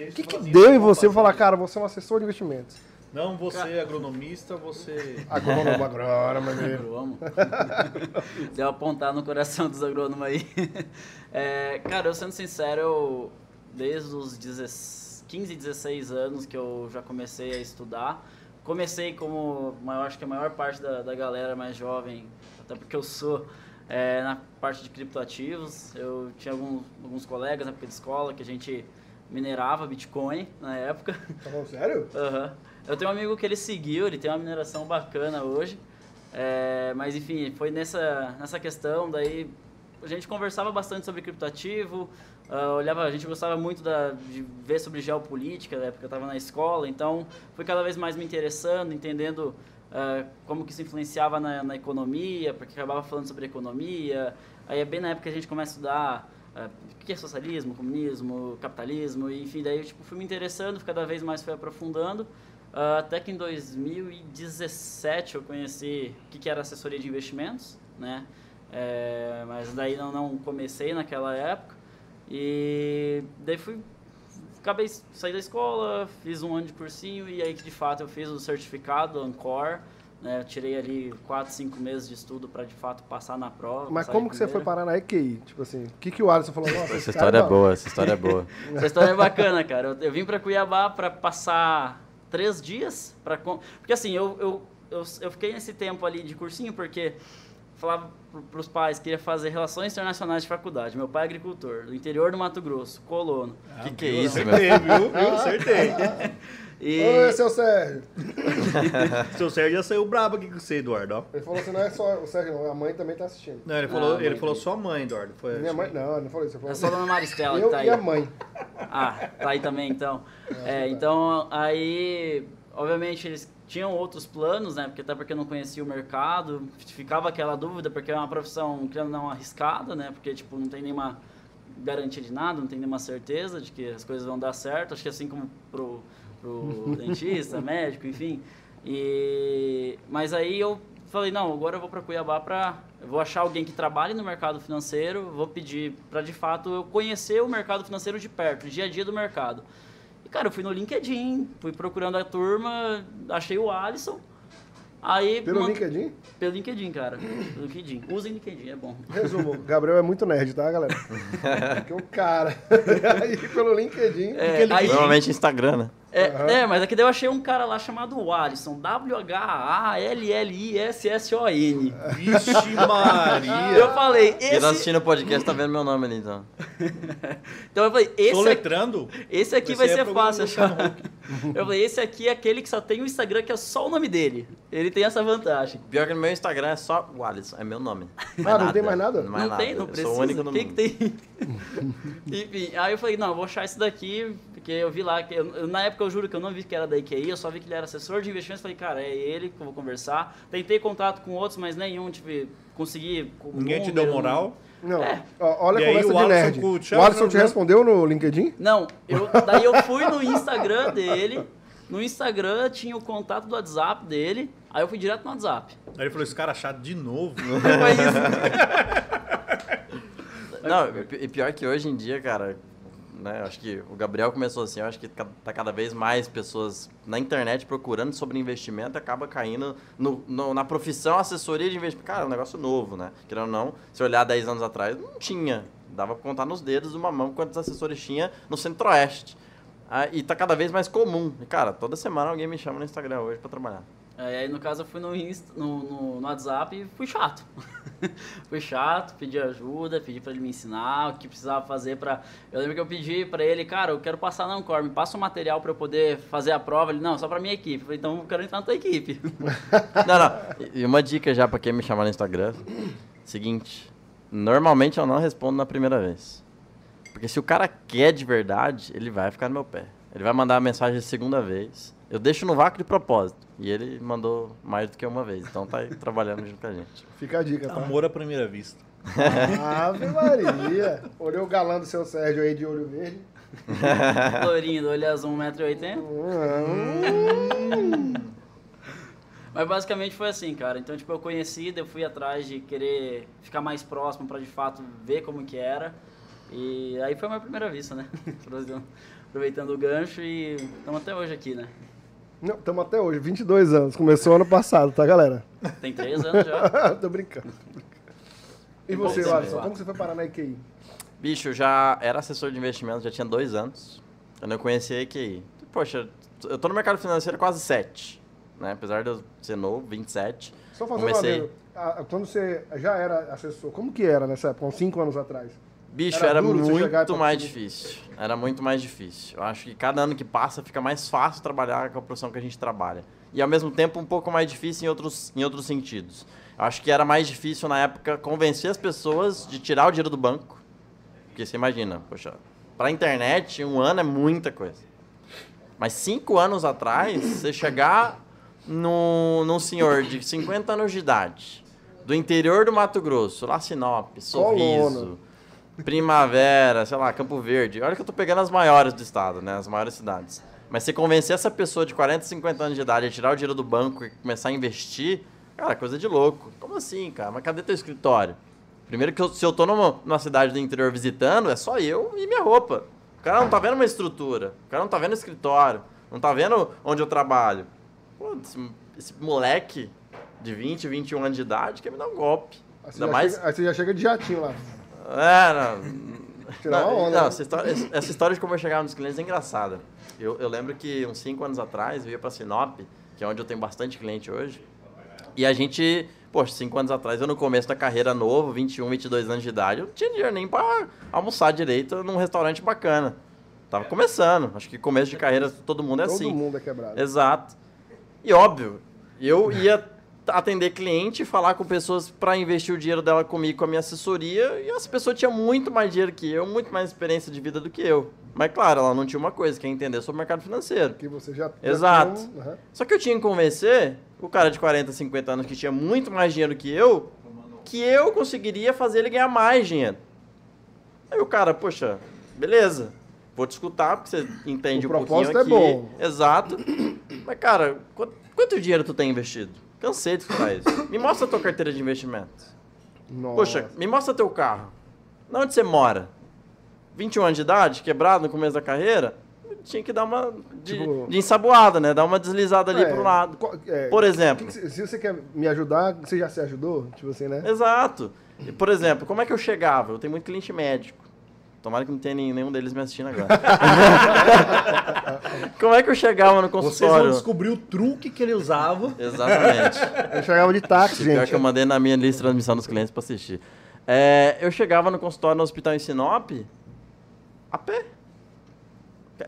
o que, que assim, deu em você pra falar, cara, você é um assessor de investimentos? Não, você é agronomista, você... Agrônomo, agrônomo, maneiro. Agrônomo. Deu apontar no coração dos agrônomos aí. É, cara, eu sendo sincero, eu, desde os 16 15, 16 anos que eu já comecei a estudar. Comecei como, eu acho que a maior parte da, da galera mais jovem, até porque eu sou, é, na parte de criptoativos. Eu tinha alguns, alguns colegas na época de escola que a gente minerava Bitcoin na época. Tá falando sério? Aham. Eu tenho um amigo que ele seguiu, ele tem uma mineração bacana hoje. É, mas enfim, foi nessa, nessa questão, daí a gente conversava bastante sobre criptoativo, ah, olhava, a gente gostava muito da, de ver sobre geopolítica, na época eu estava na escola, então fui cada vez mais me interessando, entendendo ah, como que isso influenciava na, na economia, porque acabava falando sobre economia. Aí é bem na época que a gente começa a estudar ah, o que é socialismo, comunismo, capitalismo, e, enfim, daí eu tipo, fui me interessando, cada vez mais fui aprofundando. Ah, até que em 2017 eu conheci o que, que era assessoria de investimentos, né? É, mas daí não, não comecei naquela época. E daí fui. Acabei saí da escola, fiz um ano de cursinho e aí que de fato eu fiz o certificado Ancor. Né, eu tirei ali 4, 5 meses de estudo para de fato passar na prova. Mas como que você foi parar na EQI? Tipo assim, o que, que o Alisson falou? Nossa, Essa cara história é boa, essa história é boa. <laughs> Essa história é bacana, cara. Eu, eu vim para Cuiabá para passar três dias. Com- porque assim, eu, eu, eu, eu fiquei nesse tempo ali de cursinho porque falava para os pais que queria fazer relações internacionais de faculdade. Meu pai é agricultor, do interior do Mato Grosso, colono. Que que é isso, Acertei, viu? viu? Acertei. <laughs> E Oi, seu Sérgio. <laughs> Seu Sérgio já saiu brabo aqui com você, Eduardo, ó. Ele falou assim, não é só o Sérgio, não, a mãe também tá assistindo. Não, ele falou, Ah, ele mãe, falou sua mãe, Eduardo. Foi, Minha mãe, não, ele não falou isso. Ele é falou só a dona Maristela eu que tá aí. e a mãe. Ah, tá aí também então. É, então aí obviamente eles tinham outros planos, né? Porque até porque eu não conhecia o mercado, ficava aquela dúvida, porque é uma profissão, querendo não, arriscada, né? Porque, tipo, não tem nenhuma garantia de nada, não tem nenhuma certeza de que as coisas vão dar certo. Acho que assim como pro, pro dentista, <laughs> médico, enfim. E, mas aí eu falei, não, agora eu vou para Cuiabá para eu vou achar alguém que trabalhe no mercado financeiro, vou pedir para de fato eu conhecer o mercado financeiro de perto, o dia a dia do mercado. E cara, eu fui no LinkedIn, fui procurando a turma, achei o Alisson. Aí, Pelo LinkedIn? Pelo LinkedIn, cara. Pelo LinkedIn. Usem LinkedIn, é bom. Resumo, Gabriel é muito nerd, tá, galera? <laughs> Porque o cara. <laughs> aí pelo LinkedIn. É, aí, Normalmente Instagram, né? É, Aham. é, mas aqui daí eu achei um cara lá chamado Alisson. W-H-A-L-L-I-S-S-O-N. Vixe Maria. <laughs> Eu falei, Quem tá esse. assistindo o podcast tá vendo meu nome ali, então. <laughs> Então eu falei, esse, Tô aqui, letrando? esse aqui Você vai é ser fácil achar. <laughs> Eu falei, esse aqui é aquele que só tem o Instagram, que é só o nome dele. Ele tem essa vantagem. Pior que no meu Instagram é só o Alisson, é meu nome. Ah, não tem mais nada? Não, mais não nada. tem, não Eu precisa. Sou o único no Quem mundo. que tem? <laughs> Enfim, aí eu falei, não, eu vou achar esse daqui, porque eu vi lá, que eu- na época eu juro que eu não vi que era da IQI, eu só vi que ele era assessor de investimentos, falei, cara, é ele que eu vou conversar. Tentei contato com outros, mas nenhum, tipo, consegui... Ninguém te deu moral? Não. É. Ó, olha E a aí conversa o de nerd. com o Alisson te respondeu no LinkedIn? Não, eu, daí eu fui no <laughs> Instagram dele, no Instagram tinha o contato do WhatsApp dele, aí eu fui direto no WhatsApp. Aí ele falou, esse cara chato de novo. <laughs> Isso. <laughs> Não, pi- e pior que hoje em dia, cara, né, acho que o Gabriel começou assim, acho que ca- tá cada vez mais pessoas na internet procurando sobre investimento acaba caindo no, no- na profissão assessoria de investimento. Cara, é um negócio novo, né? Querendo ou não, se olhar 10 anos atrás, não tinha. Dava pra contar nos dedos de uma mão quantos assessores tinha no centro-oeste. Ah, e tá cada vez mais comum. E, cara, toda semana alguém me chama no Instagram hoje pra trabalhar. É, aí no caso eu fui no, Insta, no, no, no WhatsApp e fui chato. <laughs> fui chato, pedi ajuda, pedi pra ele me ensinar o que precisava fazer pra. Eu lembro que eu pedi pra ele, cara, eu quero passar na Ancor, me passa o material pra eu poder fazer a prova. Ele, não, só pra minha equipe. Eu falei, então eu quero entrar na tua equipe. <laughs> Não, não. E- uma dica já pra quem me chamar no Instagram. Seguinte. Normalmente eu não respondo na primeira vez. Porque se o cara quer de verdade, ele vai ficar no meu pé. Ele vai mandar a mensagem a segunda vez. Eu deixo no vácuo de propósito. E ele mandou mais do que uma vez. Então tá aí <laughs> trabalhando junto com a gente. Fica a dica, tá? Amor à primeira vista. Ave Maria. Olhou o galã do seu Sérgio aí de olho verde. Loirinho, do olho azul, 1,80m. Hum. Mas basicamente foi assim, cara. Então, tipo, eu conheci, daí eu fui atrás de querer ficar mais próximo pra de fato ver como que era. E aí foi a minha primeira vista, né? <laughs> Aproveitando o gancho e estamos até hoje aqui, né? Não, estamos até hoje, 22 anos. Começou ano passado, tá, galera? Tem três anos já. <laughs> tô brincando. tô brincando. E Tem você, Alisson, como você foi parar na IQI? Bicho, eu já era assessor de investimentos, já tinha dois anos. Quando eu conheci a EQI. Poxa, eu tô no mercado financeiro quase sete. Né? Apesar de eu ser novo, 27. Só fazendo Comecei. uma. Ah, Quando você já era assessor, como que era nessa época, uns 5 anos atrás? Bicho, Era era, muito mais difícil. Era muito mais difícil. Eu acho que cada ano que passa fica mais fácil trabalhar com a profissão que a gente trabalha. E ao mesmo tempo um pouco mais difícil em outros, em outros sentidos. Eu acho que era mais difícil na época convencer as pessoas de tirar o dinheiro do banco. Porque você imagina, poxa, pra internet um ano é muita coisa. Mas cinco anos atrás, você chegar num, num senhor de 50 anos de idade, do interior do Mato Grosso, lá Sinop, Sorriso, Primavera, sei lá, Campo Verde. Olha que eu tô pegando as maiores do estado, né? As maiores cidades. Mas você convencer essa pessoa de 40, 50 anos de idade a tirar o dinheiro do banco e começar a investir, cara, coisa de louco. Como assim, cara? Mas cadê teu escritório? Primeiro que eu- se eu tô numa, numa cidade do interior visitando, é só eu e minha roupa. O cara não tá vendo uma estrutura. O cara não tá vendo escritório. Não tá vendo onde eu trabalho. Pô, esse, esse moleque de 20, 21 anos de idade quer me dar um golpe. Aí você, Ainda mais... chega, aí você já chega de jatinho lá. É, não. Tirar não, uma onda, não, né? essa, história, essa história de como eu chegava nos clientes é engraçada. Eu, eu lembro que uns 5 anos atrás eu ia pra Sinop, que é onde eu tenho bastante cliente hoje. E a gente, poxa, 5 anos atrás, eu no começo da carreira novo, 21, 22 anos de idade, eu não tinha dinheiro nem pra almoçar direito num restaurante bacana. Tava começando. Acho que começo de carreira todo mundo é Todo assim. mundo é quebrado. Exato. E óbvio, eu ia atender cliente, falar com pessoas para investir o dinheiro dela comigo, com a minha assessoria, e essa pessoa tinha muito mais dinheiro que eu, muito mais experiência de vida do que eu. Mas claro, ela não tinha uma coisa, que é entender sobre o mercado financeiro. Que você já. já Exato. tem um- aham. Só que eu tinha que convencer o cara de 40, 50 anos que tinha muito mais dinheiro que eu, que eu conseguiria fazer ele ganhar mais dinheiro. Aí o cara, poxa, beleza, vou te escutar porque você entende O um pouquinho propósito é aqui. bom. Exato. Mas cara, quanto, quanto dinheiro tu tem investido? Cansei de escutar isso. Me mostra a tua carteira de investimentos. Nossa. Poxa, me mostra teu carro. Na onde você mora? 21 anos de idade, quebrado no começo da carreira? Tinha que dar uma de, Tipo- de ensaboada, né? Dar uma deslizada ali É, pro lado. qual- é, Por exemplo. que que se você quer me ajudar, você já se ajudou? Tipo assim, né? Exato. Por exemplo, como é que eu chegava? Eu tenho muito cliente médico. Tomara que não tenha nenhum deles me assistindo agora. <laughs> como é que eu chegava no Vocês vão consultório? descobrir o truque que ele usava. Exatamente. <laughs> Eu chegava de táxi, Pior gente. que eu mandei na minha lista de transmissão dos clientes pra assistir. É, eu chegava no consultório no hospital em Sinop a pé.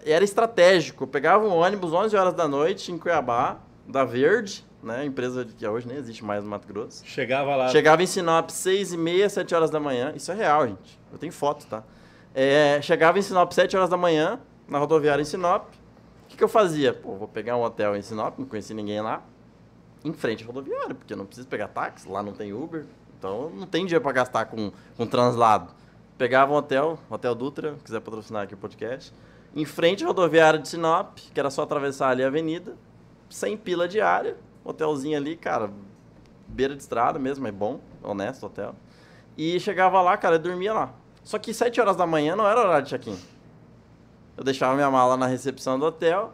E Era estratégico. Eu pegava um ônibus 11 horas da noite em Cuiabá, da Verde, né? Empresa que hoje nem existe mais no Mato Grosso. Chegava lá. Chegava em Sinop 6 e meia, 7 horas da manhã. Isso é real, gente. Eu tenho foto, tá? É, chegava em Sinop 7 horas da manhã, na rodoviária em Sinop. O que, que eu fazia? Pô, vou pegar um hotel em Sinop, não conheci ninguém lá. Em frente à rodoviária, porque eu não preciso pegar táxi, lá não tem Uber. Então não tem dinheiro para gastar com, com translado. Pegava um hotel, Hotel Dutra, quiser patrocinar aqui o podcast. Em frente à rodoviária de Sinop, que era só atravessar ali a avenida. Sem pila diária. Hotelzinho ali, cara, beira de estrada mesmo, é bom, honesto hotel. E chegava lá, cara, eu dormia lá. Só que 7 horas da manhã não era horário de check-in. Eu deixava minha mala na recepção do hotel,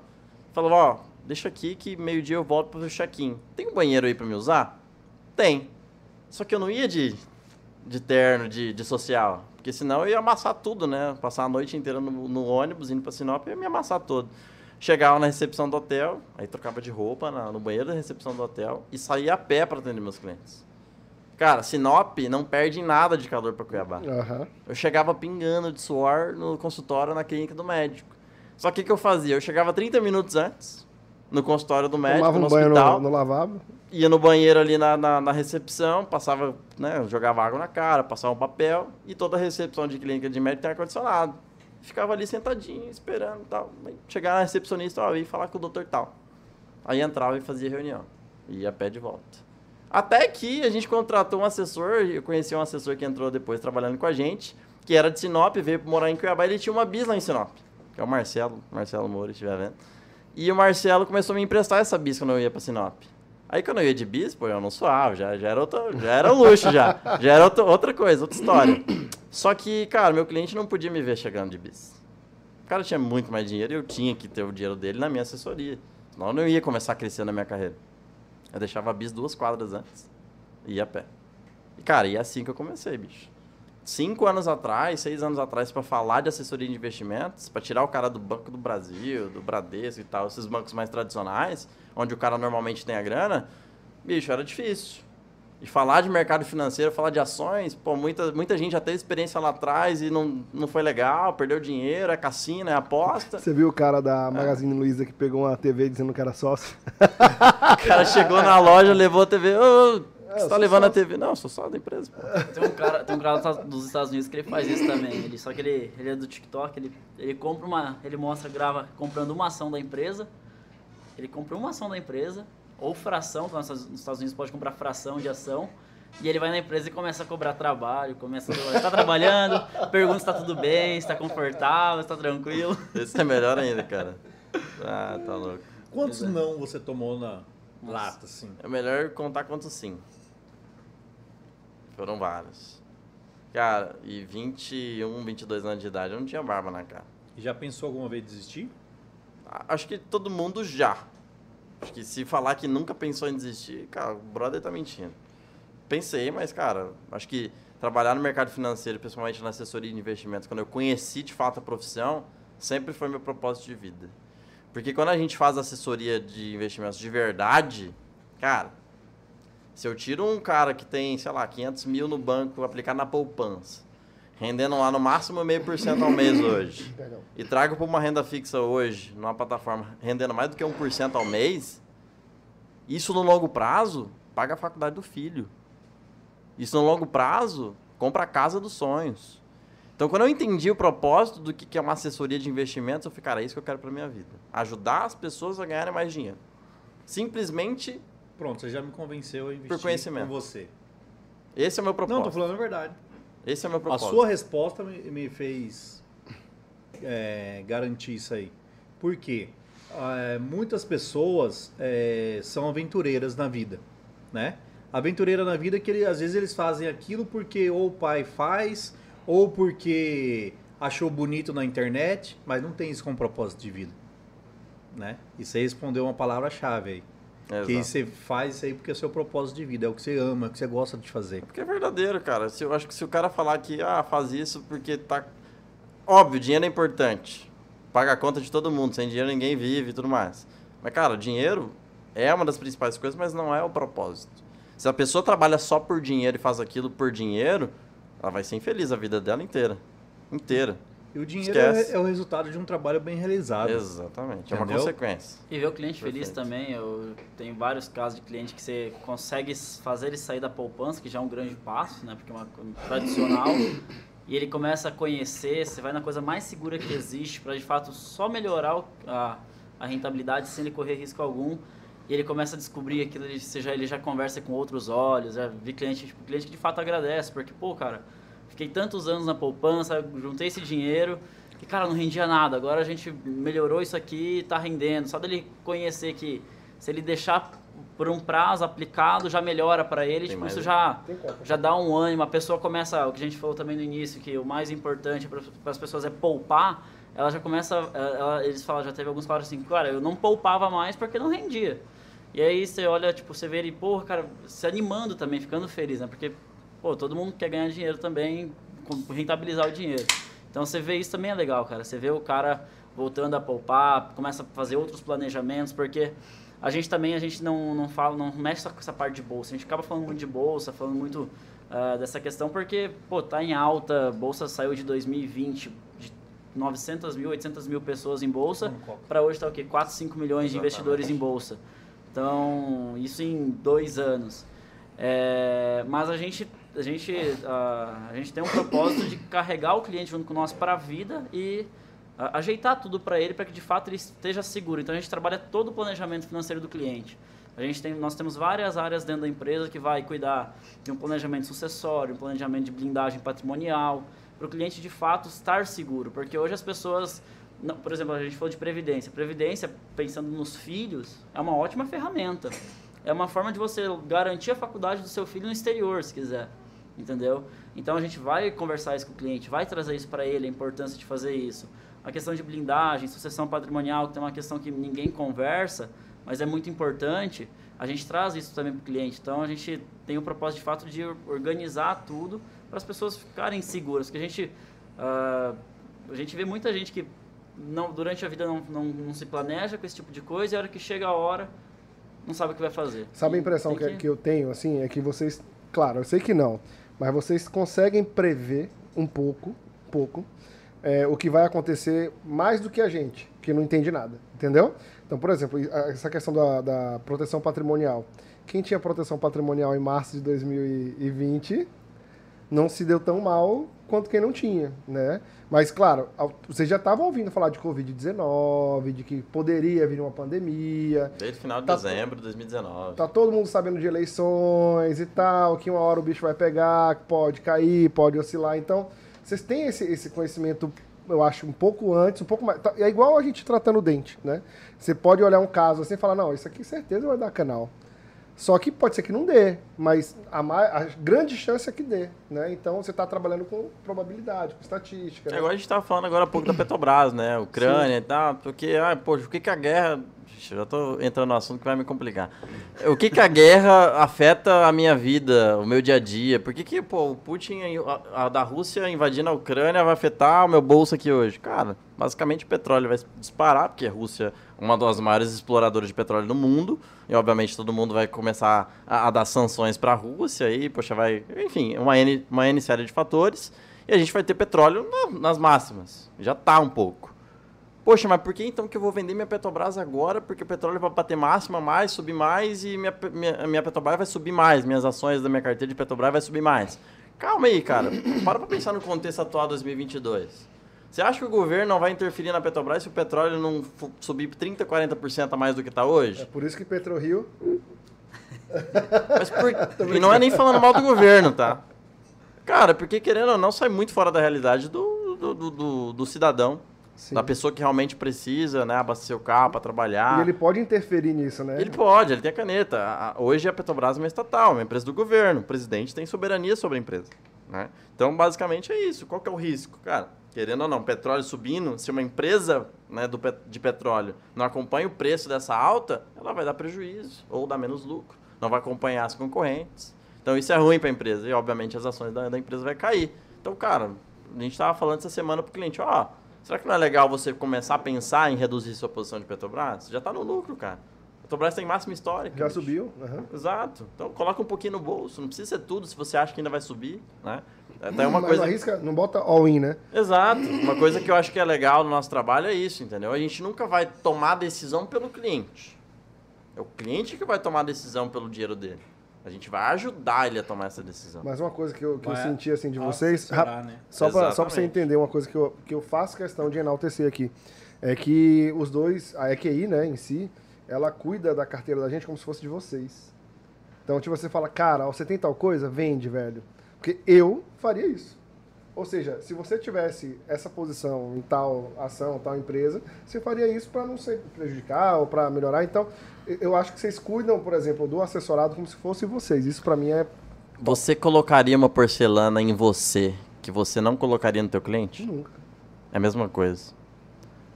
falava, ó, deixa aqui que meio-dia eu volto para o check-in. Tem um banheiro aí para me usar? Tem. Só que eu não ia de, de terno, de, de social, porque senão eu ia amassar tudo, né? Passar a noite inteira no, no ônibus, indo para Sinop, ia me amassar todo. Chegava na recepção do hotel, aí trocava de roupa na- no banheiro da recepção do hotel e saía a pé para atender meus clientes. Cara, Sinop não perde em nada de calor para Cuiabá. Aham. Eu chegava pingando de suor no consultório na clínica do médico. Só que o que eu fazia? Eu chegava 30 minutos antes no consultório do médico, Tomava no um banho hospital, no, no lavabo. ia no banheiro ali na, na, na recepção, passava, né, jogava água na cara, passava um papel, e toda a recepção de clínica de médico tem ar-condicionado. Ficava ali sentadinho, esperando e tal. Aí Chegava na recepcionista, ó, eu ia falar com o doutor tal. Aí entrava e fazia reunião. E ia pé de volta. Até que a gente contratou um assessor, eu conheci um assessor que entrou depois trabalhando com a gente, que era de Sinop, veio morar em Cuiabá, ele tinha uma bis lá em Sinop, que é o Marcelo, Marcelo Moura, se estiver vendo. E o Marcelo começou a me emprestar essa bis quando eu ia pra Sinop. Aí quando eu ia de bis, pô, eu não suava, já, já, era, outra, já era luxo já. Já era outra, outra coisa, outra história. Só que, cara, meu cliente não podia me ver chegando de bis. O cara tinha muito mais dinheiro e eu tinha que ter o dinheiro dele na minha assessoria. Senão eu não ia começar a crescer na minha carreira. Eu deixava a bis duas quadras antes e ia a pé. E, cara, e é assim que eu comecei, bicho. Cinco anos atrás, seis anos atrás, para falar de assessoria de investimentos, para tirar o cara do Banco do Brasil, do Bradesco e tal, esses bancos mais tradicionais, onde o cara normalmente tem a grana, bicho, era difícil. E falar de mercado financeiro, falar de ações, pô, muita, muita gente já teve experiência lá atrás e não, não foi legal, perdeu dinheiro, é cassino, é aposta. Você viu o cara É. da Magazine Luiza que pegou uma TV dizendo que era sócio? <laughs> O cara chegou na loja, levou a TV. Ô, É, você tá levando a. TV? Não, eu sou só da empresa. pô. Tem um cara, tem um cara dos Estados- dos Estados Unidos que ele faz isso também. Ele, só que ele, ele é do TikTok, ele, ele compra uma. Ele mostra, grava comprando uma ação da empresa. Ele compra uma ação da empresa, ou fração, que nos Estados- nos Estados Unidos pode comprar fração de ação. E ele vai na empresa e começa a cobrar trabalho, começa a está trabalhando, <laughs> pergunta se está tudo bem, se está confortável, se está tranquilo. Esse é melhor ainda, cara. Ah, tá louco. Quantos não você tomou na lata, assim? É melhor contar quantos sim. Foram vários. Cara, e 21, 22 anos de idade, eu não tinha barba na cara. E já pensou alguma vez em desistir? Acho que todo mundo já. Acho que se falar que nunca pensou em desistir, cara, o brother tá mentindo. Pensei, mas, cara, acho que trabalhar no mercado financeiro, principalmente na assessoria de investimentos, quando eu conheci de fato a profissão, sempre foi meu propósito de vida. Porque quando a gente faz assessoria de investimentos de verdade, cara, se eu tiro um cara que tem, sei lá, 500 mil no banco aplicado na poupança, rendendo lá no máximo meio por cento ao mês hoje, e trago para uma renda fixa hoje, numa plataforma, rendendo mais do que 1% ao mês, isso no longo prazo paga a faculdade do filho. Isso no longo prazo compra a casa dos sonhos. Então, quando eu entendi o propósito do que que é uma assessoria de investimentos, eu falei, cara, é isso que eu quero para minha vida. Ajudar as pessoas a ganharem mais dinheiro. Simplesmente, Pronto, você já me convenceu a investir Por conhecimento. com você. esse é o meu propósito. Não, tô falando a verdade. Esse é o meu A propósito. sua resposta me, me fez é, garantir isso aí. Por quê? É, muitas pessoas é, são aventureiras na vida, né? Aventureira na vida que ele- às vezes eles fazem aquilo porque ou o pai faz, ou porque achou bonito na internet, mas não tem isso como propósito de vida, né? E você respondeu uma palavra-chave aí. Que Exato. você faz isso aí porque é o seu propósito de vida, é o que você ama, é o que você gosta de fazer. Porque é verdadeiro, cara. Se, eu acho que se o cara falar que ah, faz isso porque tá. Óbvio, dinheiro é importante. Paga a conta de todo mundo. Sem dinheiro ninguém vive e tudo mais. Mas, cara, dinheiro é uma das principais coisas, mas não é o propósito. Se a pessoa trabalha só por dinheiro e faz aquilo por dinheiro, ela vai ser infeliz a vida dela inteira. Inteira. E o dinheiro é, é o resultado de um trabalho bem realizado. Exatamente. É uma Entendeu? consequência. E ver o cliente feliz Perfeito. também, eu tenho vários casos de cliente que você consegue fazer ele sair da poupança, que já é um grande passo, né? Porque é uma coisa tradicional. E ele começa a conhecer, você vai na coisa mais segura que existe para de fato só melhorar a, a rentabilidade sem ele correr risco algum. E ele começa a descobrir aquilo, ele, já, ele já conversa com outros olhos, já vi cliente, tipo, cliente que de fato agradece, porque, pô, cara, fiquei tantos anos na poupança, juntei esse dinheiro, que, cara, não rendia nada. Agora a gente melhorou isso aqui e tá rendendo. Só dele conhecer que se ele deixar por um prazo aplicado, já melhora para ele. Tipo, isso já, já dá um ânimo. A pessoa começa, o que a gente falou também no início, que o mais importante para as pessoas é poupar. Ela já começa, ela- eles falam, já teve alguns que falaram assim, cara, eu não poupava mais porque não rendia. E aí você olha, tipo, você vê ele, porra, cara, se animando também, ficando feliz, né? Porque, pô, todo mundo quer ganhar dinheiro também, rentabilizar o dinheiro. Então você vê isso também é legal, cara. Você vê o cara voltando a poupar, começa a fazer outros planejamentos, porque a gente também, a gente não, não fala, não mexe só com essa parte de bolsa. A gente acaba falando muito de bolsa, falando muito ah, dessa questão, porque, pô, tá em alta, bolsa saiu de 2020 de 900 mil, 800 mil pessoas em bolsa, para hoje tá o quê? 4, 5 milhões de Exatamente. investidores em bolsa. Então, isso em dois anos. É, mas a gente, a, gente, ah, a gente tem um propósito de carregar o cliente junto com nós para a vida e ah, ajeitar tudo para ele para que de fato ele esteja seguro. Então a gente trabalha todo o planejamento financeiro do cliente. A gente tem, nós temos várias áreas dentro da empresa que vai cuidar de um planejamento sucessório, um planejamento de blindagem patrimonial, para o cliente de fato estar seguro. Porque hoje as pessoas, não- por exemplo, a gente falou de previdência. Previdência, pensando nos filhos, é uma ótima ferramenta. É uma forma de você garantir a faculdade do seu filho no exterior, se quiser. Entendeu? Então a gente vai conversar isso com o cliente, vai trazer isso para ele, a importância de fazer isso. A questão de blindagem, sucessão patrimonial, que tem uma questão que ninguém conversa, mas é muito importante, a gente traz isso também para o cliente. Então a gente tem o propósito de fato de organizar tudo para as pessoas ficarem seguras. Porque a gente, ah, a gente vê muita gente que não, durante a vida não, não, não se planeja com esse tipo de coisa e a hora que chega a hora não sabe o que vai fazer. Sabe a impressão tem que, que eu tenho, assim, é que vocês, claro, eu sei que não, mas vocês conseguem prever um pouco, pouco, é, o que vai acontecer mais do que a gente, que não entende nada, entendeu? Então, por exemplo, essa questão da, da proteção patrimonial. Quem tinha proteção patrimonial em março de 2020 não se deu tão mal quanto quem não tinha, né? Mas, claro, vocês já estavam ouvindo falar de Covid-19, de que poderia vir uma pandemia, Desde o final de Tá- dezembro de 2019. Tá todo mundo sabendo de eleições e tal, que uma hora o bicho vai pegar, que pode cair, pode oscilar. Então, vocês têm esse, esse conhecimento, eu acho, um pouco antes, um pouco mais. tá- É igual a gente tratando o dente, né? Você pode olhar um caso assim e falar, não, isso aqui certeza vai dar canal. Só que pode ser que não dê, mas a, a grande chance é que dê, né? Então você está trabalhando com probabilidade, com estatística. É né? igual a gente estava falando agora há pouco da Petrobras, né? Ucrânia e tal, porque, ah, poxa, o que que a guerra... Já tô entrando no assunto que vai me complicar. O que que a guerra afeta a minha vida, o meu dia a dia? Por que que, pô, o Putin, a, a da Rússia invadindo a Ucrânia vai afetar o meu bolso aqui hoje? Cara, basicamente o petróleo vai disparar, porque a Rússia é uma das maiores exploradoras de petróleo do mundo, e obviamente todo mundo vai começar a, a dar sanções para a Rússia e, poxa, vai... Enfim, uma N, uma N série de fatores. E a gente vai ter petróleo na- nas máximas. Já tá um pouco. Poxa, mas por que então que eu vou vender minha Petrobras agora? Porque o petróleo vai bater máxima mais, subir mais e minha, minha, minha Petrobras vai subir mais. Minhas ações da minha carteira de Petrobras vai subir mais. Calma aí, cara. Para pra pensar no contexto atual 2022. Você acha que o governo não vai interferir na Petrobras se o petróleo não subir 30, 40% a mais do que está É hoje? por isso que PetroRio Mas por... <laughs> E não é nem falando mal do governo, tá? Cara, porque querendo ou não, sai muito fora da realidade do, do, do, do- do cidadão. Sim. Da pessoa que realmente precisa, né? Abastecer o carro para trabalhar. E ele pode interferir nisso, né? Ele pode, ele tem a caneta. Hoje a Petrobras é uma estatal, uma empresa do governo. O presidente tem soberania sobre a empresa. Né? Então, basicamente é isso. Qual que é o risco? Cara, querendo ou não, petróleo subindo, se uma empresa né, do, de petróleo não acompanha o preço dessa alta, ela vai dar prejuízo ou dar menos lucro. Não vai acompanhar as concorrentes. Então, isso é ruim para a empresa. E, obviamente, as ações da, da empresa vai cair. Então, cara, a gente estava falando essa semana para o cliente, ó, será que não é legal você começar a pensar em reduzir sua posição de Petrobras? Você já está no lucro, cara. Petrobras tem máxima histórica. Já bicho. subiu. aham. Exato. Então coloca um pouquinho no bolso. Não precisa ser tudo se você acha que ainda vai subir, né? Até uma Mas coisa. não arrisca, não bota all-in, né? Exato. Uma coisa que eu acho que é legal no nosso trabalho é isso, entendeu? A gente nunca vai tomar decisão pelo cliente. É o cliente que vai tomar a decisão pelo dinheiro dele. A gente vai ajudar ele a tomar essa decisão. Mas uma coisa que eu, que eu senti assim de vocês, rap- né? só para só pra você entender uma coisa que eu, que eu faço questão de enaltecer aqui, é que os dois, a EQI, né, em si, ela cuida da carteira da gente como se fosse de vocês. Então, tipo, você fala, cara, você tem tal coisa? Vende, velho. Porque eu faria isso. Ou seja, se você tivesse essa posição em tal ação, tal empresa, você faria isso para não se prejudicar ou para melhorar. Então, eu- acho que vocês cuidam, por exemplo, do assessorado como se fosse vocês. Isso para mim é Você colocaria uma porcelana em você que você não colocaria no teu cliente? nunca. É a mesma coisa.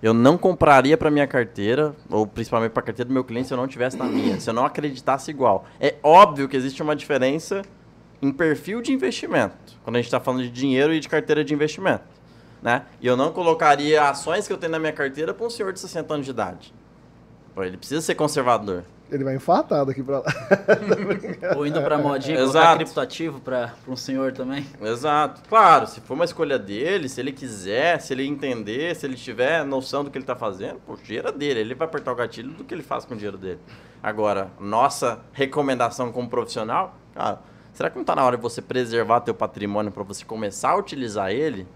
Eu não compraria para minha carteira, ou principalmente para a carteira do meu cliente, se eu não tivesse na minha, se eu não acreditasse igual. É óbvio que existe uma diferença em perfil de investimento, quando a gente está falando de dinheiro e de carteira de investimento. Né? E eu não colocaria ações que eu tenho na minha carteira para um senhor de 60 anos de idade. Pô, ele precisa ser conservador. Ele vai infartar daqui pra lá. <laughs> Ou indo pra <laughs> modinha, Exato. colocar criptativo pra, pra um senhor também. Exato. Claro, se for uma escolha dele, se ele quiser, se ele entender, se ele tiver noção do que ele está fazendo, pô, o dinheiro é dele. Ele vai apertar o gatilho do que ele faz com o dinheiro dele. Agora, nossa recomendação como profissional, cara, será que não está na hora de você preservar teu patrimônio para você começar a utilizar ele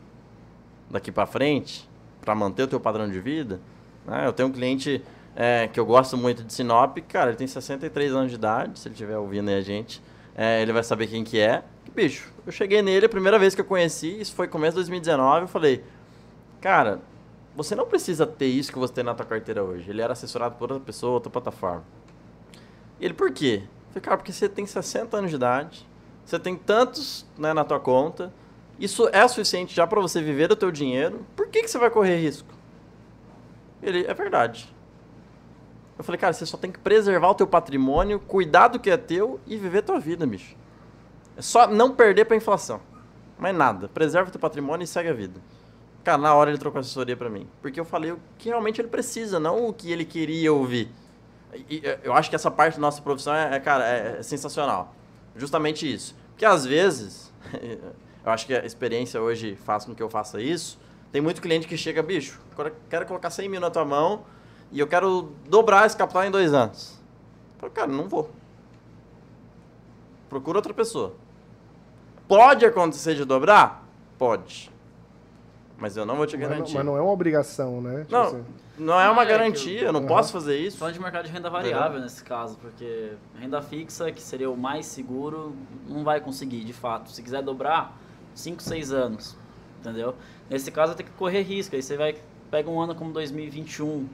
daqui para frente, para manter o teu padrão de vida? Né? Eu tenho um cliente é, que eu gosto muito de Sinop, cara, ele tem 63 anos de idade, se ele estiver ouvindo aí a gente, é, ele vai saber quem que é. Bicho, eu cheguei nele a primeira vez que eu conheci, isso foi começo de 2019, eu falei, cara, você não precisa ter isso que você tem na tua carteira hoje. Ele era assessorado por outra pessoa, outra plataforma. Ele, por quê? Eu falei, cara, porque você tem 60 anos de idade, você tem tantos né, na tua conta, isso é suficiente já para você viver do teu dinheiro, por que, que você vai correr risco? Ele, é verdade. Eu falei, cara, você só tem que preservar o teu patrimônio, cuidar do que é teu e viver tua vida, bicho. É só não perder pra inflação. Mais nada. Preserva o teu patrimônio e segue a vida. Cara, na hora ele trocou assessoria pra mim. Porque eu falei o que realmente ele precisa, não o que ele queria ouvir. E, eu acho que essa parte da nossa profissão é, é, cara, é, é sensacional. Justamente isso. Porque às vezes, <laughs> eu acho que a experiência hoje faz com que eu faça isso. Tem muito cliente que chega, bicho, quero colocar 100 mil na tua mão e eu quero dobrar esse capital em dois anos. Eu falo, cara, não vou. Procura outra pessoa. Pode acontecer de dobrar? Pode. Mas eu não vou te Mas não, garantir. mas não é uma obrigação, né? Tipo Não, assim, não é uma Não, é garantia, eu não Aham. posso fazer isso. Falando de mercado de renda variável nesse caso, porque renda fixa, que seria o mais seguro, não vai conseguir, de fato. Se quiser dobrar, 5, 6 anos, entendeu? Nesse caso, tem que correr risco. Aí você vai, pega um ano como 2021,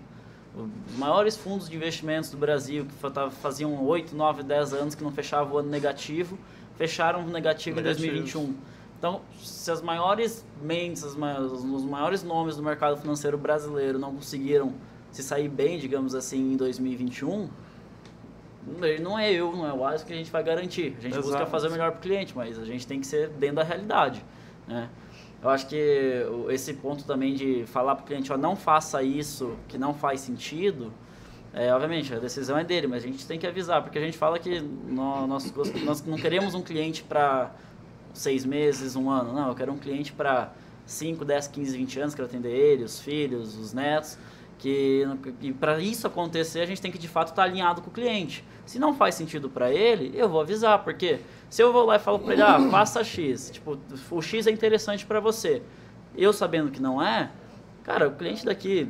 os maiores fundos de investimentos do Brasil, que faziam 8, 9, 10 anos que não fechavam o ano negativo, fecharam negativo em Negativos. 2021. Então, se as maiores mentes, as ma- os maiores nomes do mercado financeiro brasileiro não conseguiram se sair bem, digamos assim, em 2021, ele não é eu, não é o Alisson que a gente vai garantir. A gente busca Exato. fazer o melhor para o cliente, mas a gente tem que ser dentro da realidade. Né? Eu acho que esse ponto também de falar para o cliente, ó, não faça isso que não faz sentido, é, obviamente, a decisão é dele, mas a gente tem que avisar, porque a gente fala que nó- nós, gost- nós não queremos um cliente para seis meses, um ano. Não, eu quero um cliente para 5, 10, 15, 20 anos, quero atender ele, os filhos, os netos, Que para isso acontecer, a gente tem que de fato estar alinhado com o cliente. Se não faz sentido para ele, eu vou avisar, porque se eu vou lá e falo para ele, ah, faça X, tipo, o X é interessante para você. Eu sabendo que não é, cara, o cliente daqui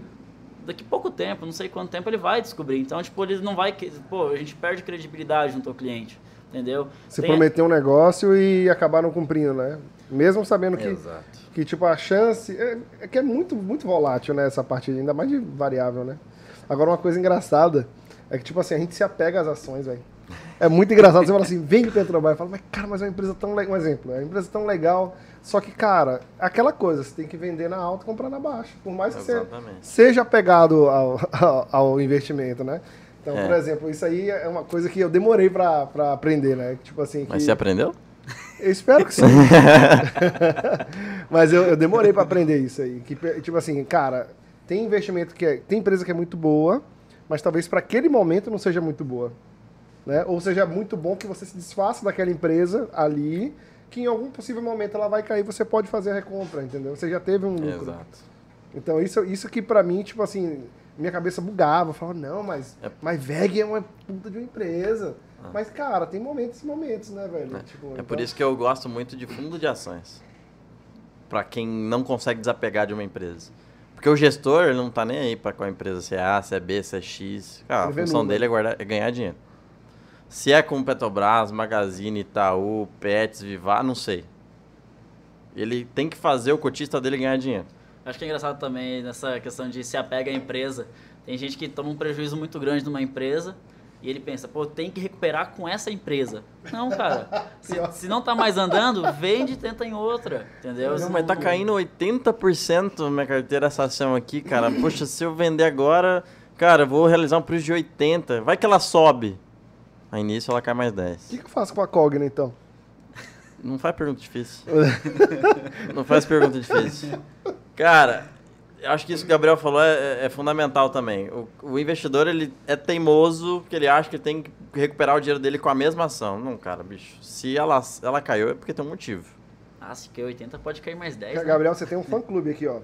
daqui pouco tempo, não sei quanto tempo ele vai descobrir. Então, tipo, ele não vai, pô, a gente perde credibilidade junto ao cliente, entendeu? Se Tem... prometer um negócio e acabar não cumprindo, né? Mesmo sabendo que Exato. que tipo a chance é, é, que é muito muito volátil né essa parte ainda mais de variável né? Agora uma coisa engraçada é que tipo assim a gente se apega às ações velho. É muito engraçado você fala assim vem de Petrobras fala mas cara mas é uma empresa tão legal um exemplo é uma empresa tão legal. Só que cara aquela coisa você tem que vender na alta e comprar na baixa. Por mais que Exatamente. você seja apegado ao, <laughs> ao, ao investimento né então é. por exemplo isso aí é uma coisa que eu demorei para aprender né tipo assim mas você aprendeu eu espero que sim. <laughs> <laughs> Mas eu, eu demorei para aprender isso aí. Que, tipo assim, cara, tem investimento que é, tem empresa que é muito boa, mas talvez para aquele momento não seja muito boa. Né? Ou seja muito bom que você se desfaça daquela empresa ali, que em algum possível momento ela vai cair, você pode fazer a recompra, entendeu? Você já teve um lucro. Exato. Então isso, isso que para mim, tipo assim, minha cabeça bugava, eu falava, não, mas, é. mas VEG é uma puta de uma empresa. Ah. Mas, cara, tem momentos e momentos, né, velho? É, tipo, é então... por isso que eu gosto muito de fundo de ações. Para quem não consegue desapegar de uma empresa. Porque o gestor, ele não tá nem aí para qual empresa, se é A, se é B, se é X. Cara, a função dele é, guardar, é ganhar dinheiro. Se é com Petrobras, Magazine, Itaú, Pets, Vivar, não sei. Ele tem que fazer o cotista dele ganhar dinheiro. Acho que é engraçado também nessa questão de se apega à empresa. Tem gente que toma um prejuízo muito grande numa empresa e ele pensa, pô, tem que recuperar com essa empresa. Não, cara. <laughs> se, se, não tá mais andando, vende e tenta em outra. Entendeu? Não, mas tá caindo 80% minha carteira essa ação aqui, cara. <laughs> Poxa, se eu vender agora, cara, vou realizar um preço de 80. Vai que ela sobe. Aí nisso ela cai mais 10. O que, que eu faço com a Cogna, então? Não faz pergunta difícil. <laughs> não faz pergunta difícil. Cara, acho que isso que o Gabriel falou é, é, é fundamental também. O, o, investidor ele é teimoso porque ele acha que tem que recuperar o dinheiro dele com a mesma ação. Não, cara, bicho. Se ela, ela caiu é porque tem um motivo. Ah, se caiu 80 pode cair mais 10. Né? Gabriel, você tem um fã-clube aqui, ó.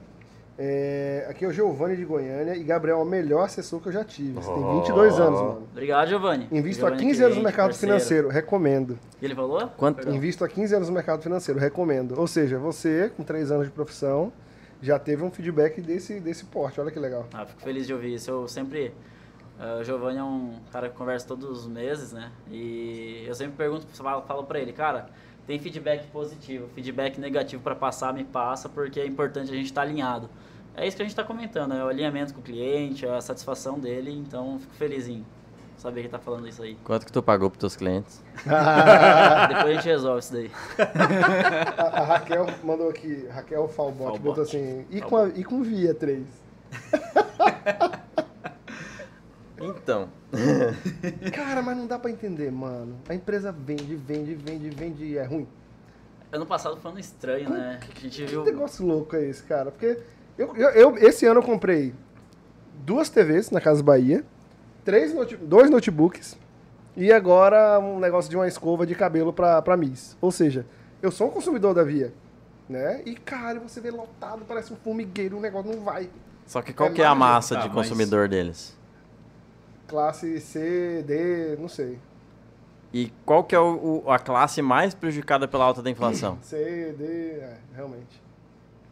É, aqui é o Giovanni de Goiânia e Gabriel é o melhor assessor que eu já tive. Você tem 22 anos, mano. Obrigado, Giovanni. Invisto Giovanni há 15 anos no mercado parceiro. financeiro, recomendo. E ele falou? Quanto? Invisto há 15 anos no mercado financeiro, recomendo. Ou seja, você, com 3 anos de profissão, já teve um feedback desse, desse porte. Olha que legal. Ah, fico feliz de ouvir isso. Eu sempre. Uh, o Giovanni é um cara que conversa todos os meses, né? E eu sempre pergunto, falo, falo pra ele, cara, tem feedback positivo, feedback negativo para passar, me passa, porque é importante a gente estar tá alinhado. É isso que a gente está comentando, é o alinhamento com o cliente, a satisfação dele, então fico felizinho saber que tá falando isso aí. Quanto que tu pagou pros teus clientes? <laughs> Depois a gente resolve isso daí. A, a Raquel mandou aqui, Raquel Falbot, Falbot. botou assim, e com, a, e com Via 3? Então. <laughs> Cara, mas não dá pra entender, mano. A empresa vende, vende, vende, vende e é ruim. Ano passado foi um estranho, né? Que, a gente que viu... negócio louco é esse, cara? Porque eu, eu, eu, esse ano eu comprei duas TVs na Casa Bahia três note dois notebooks e agora um negócio de uma escova de cabelo pra, pra Miss. Ou seja, eu sou um consumidor da Via, né? E, cara, você vê lotado, parece um formigueiro, o negócio não vai. Só que qual é que é a massa de consumidor mas... deles? Classe C, D, não sei. E qual que é o, o, a classe mais prejudicada pela alta da inflação? C, D, é, realmente.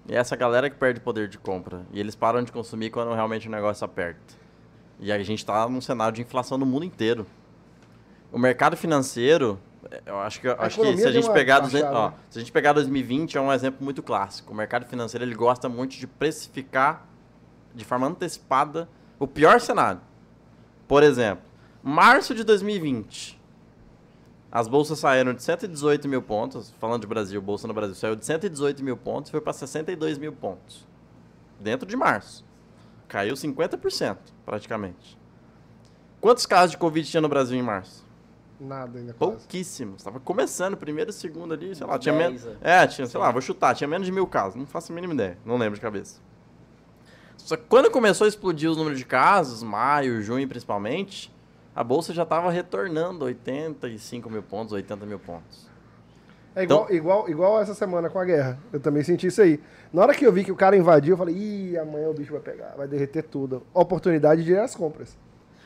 E essa galera que perde poder de compra. E eles param de consumir quando realmente o negócio aperta. E a gente está num cenário de inflação no mundo inteiro. O mercado financeiro, eu acho que, acho que se a gente pegar ó, se a gente pegar 2020 é um exemplo muito clássico. O mercado financeiro ele gosta muito de precificar de forma antecipada o pior cenário. Por exemplo, março de 2020, as bolsas saíram de 118 mil pontos, falando de Brasil, bolsa no Brasil saiu de 118 mil pontos e foi para 62 mil pontos. Dentro de março. Caiu 50%, praticamente. Quantos casos de Covid tinha no Brasil em março? Nada ainda. Pouquíssimos. Estava começando, primeiro, segundo ali, sei lá, tinha menos. É. é, tinha, sei lá, vou chutar, tinha menos de mil casos. Não faço a mínima ideia, não lembro de cabeça. Só que quando começou a explodir os números de casos, maio, junho principalmente, a bolsa já estava retornando 85 mil pontos, 80 mil pontos. É igual, igual, igual essa semana com a guerra. Eu também senti isso aí. Na hora que eu vi que o cara invadiu, eu falei, ih, amanhã o bicho vai pegar, vai derreter tudo. Oportunidade de ir às compras.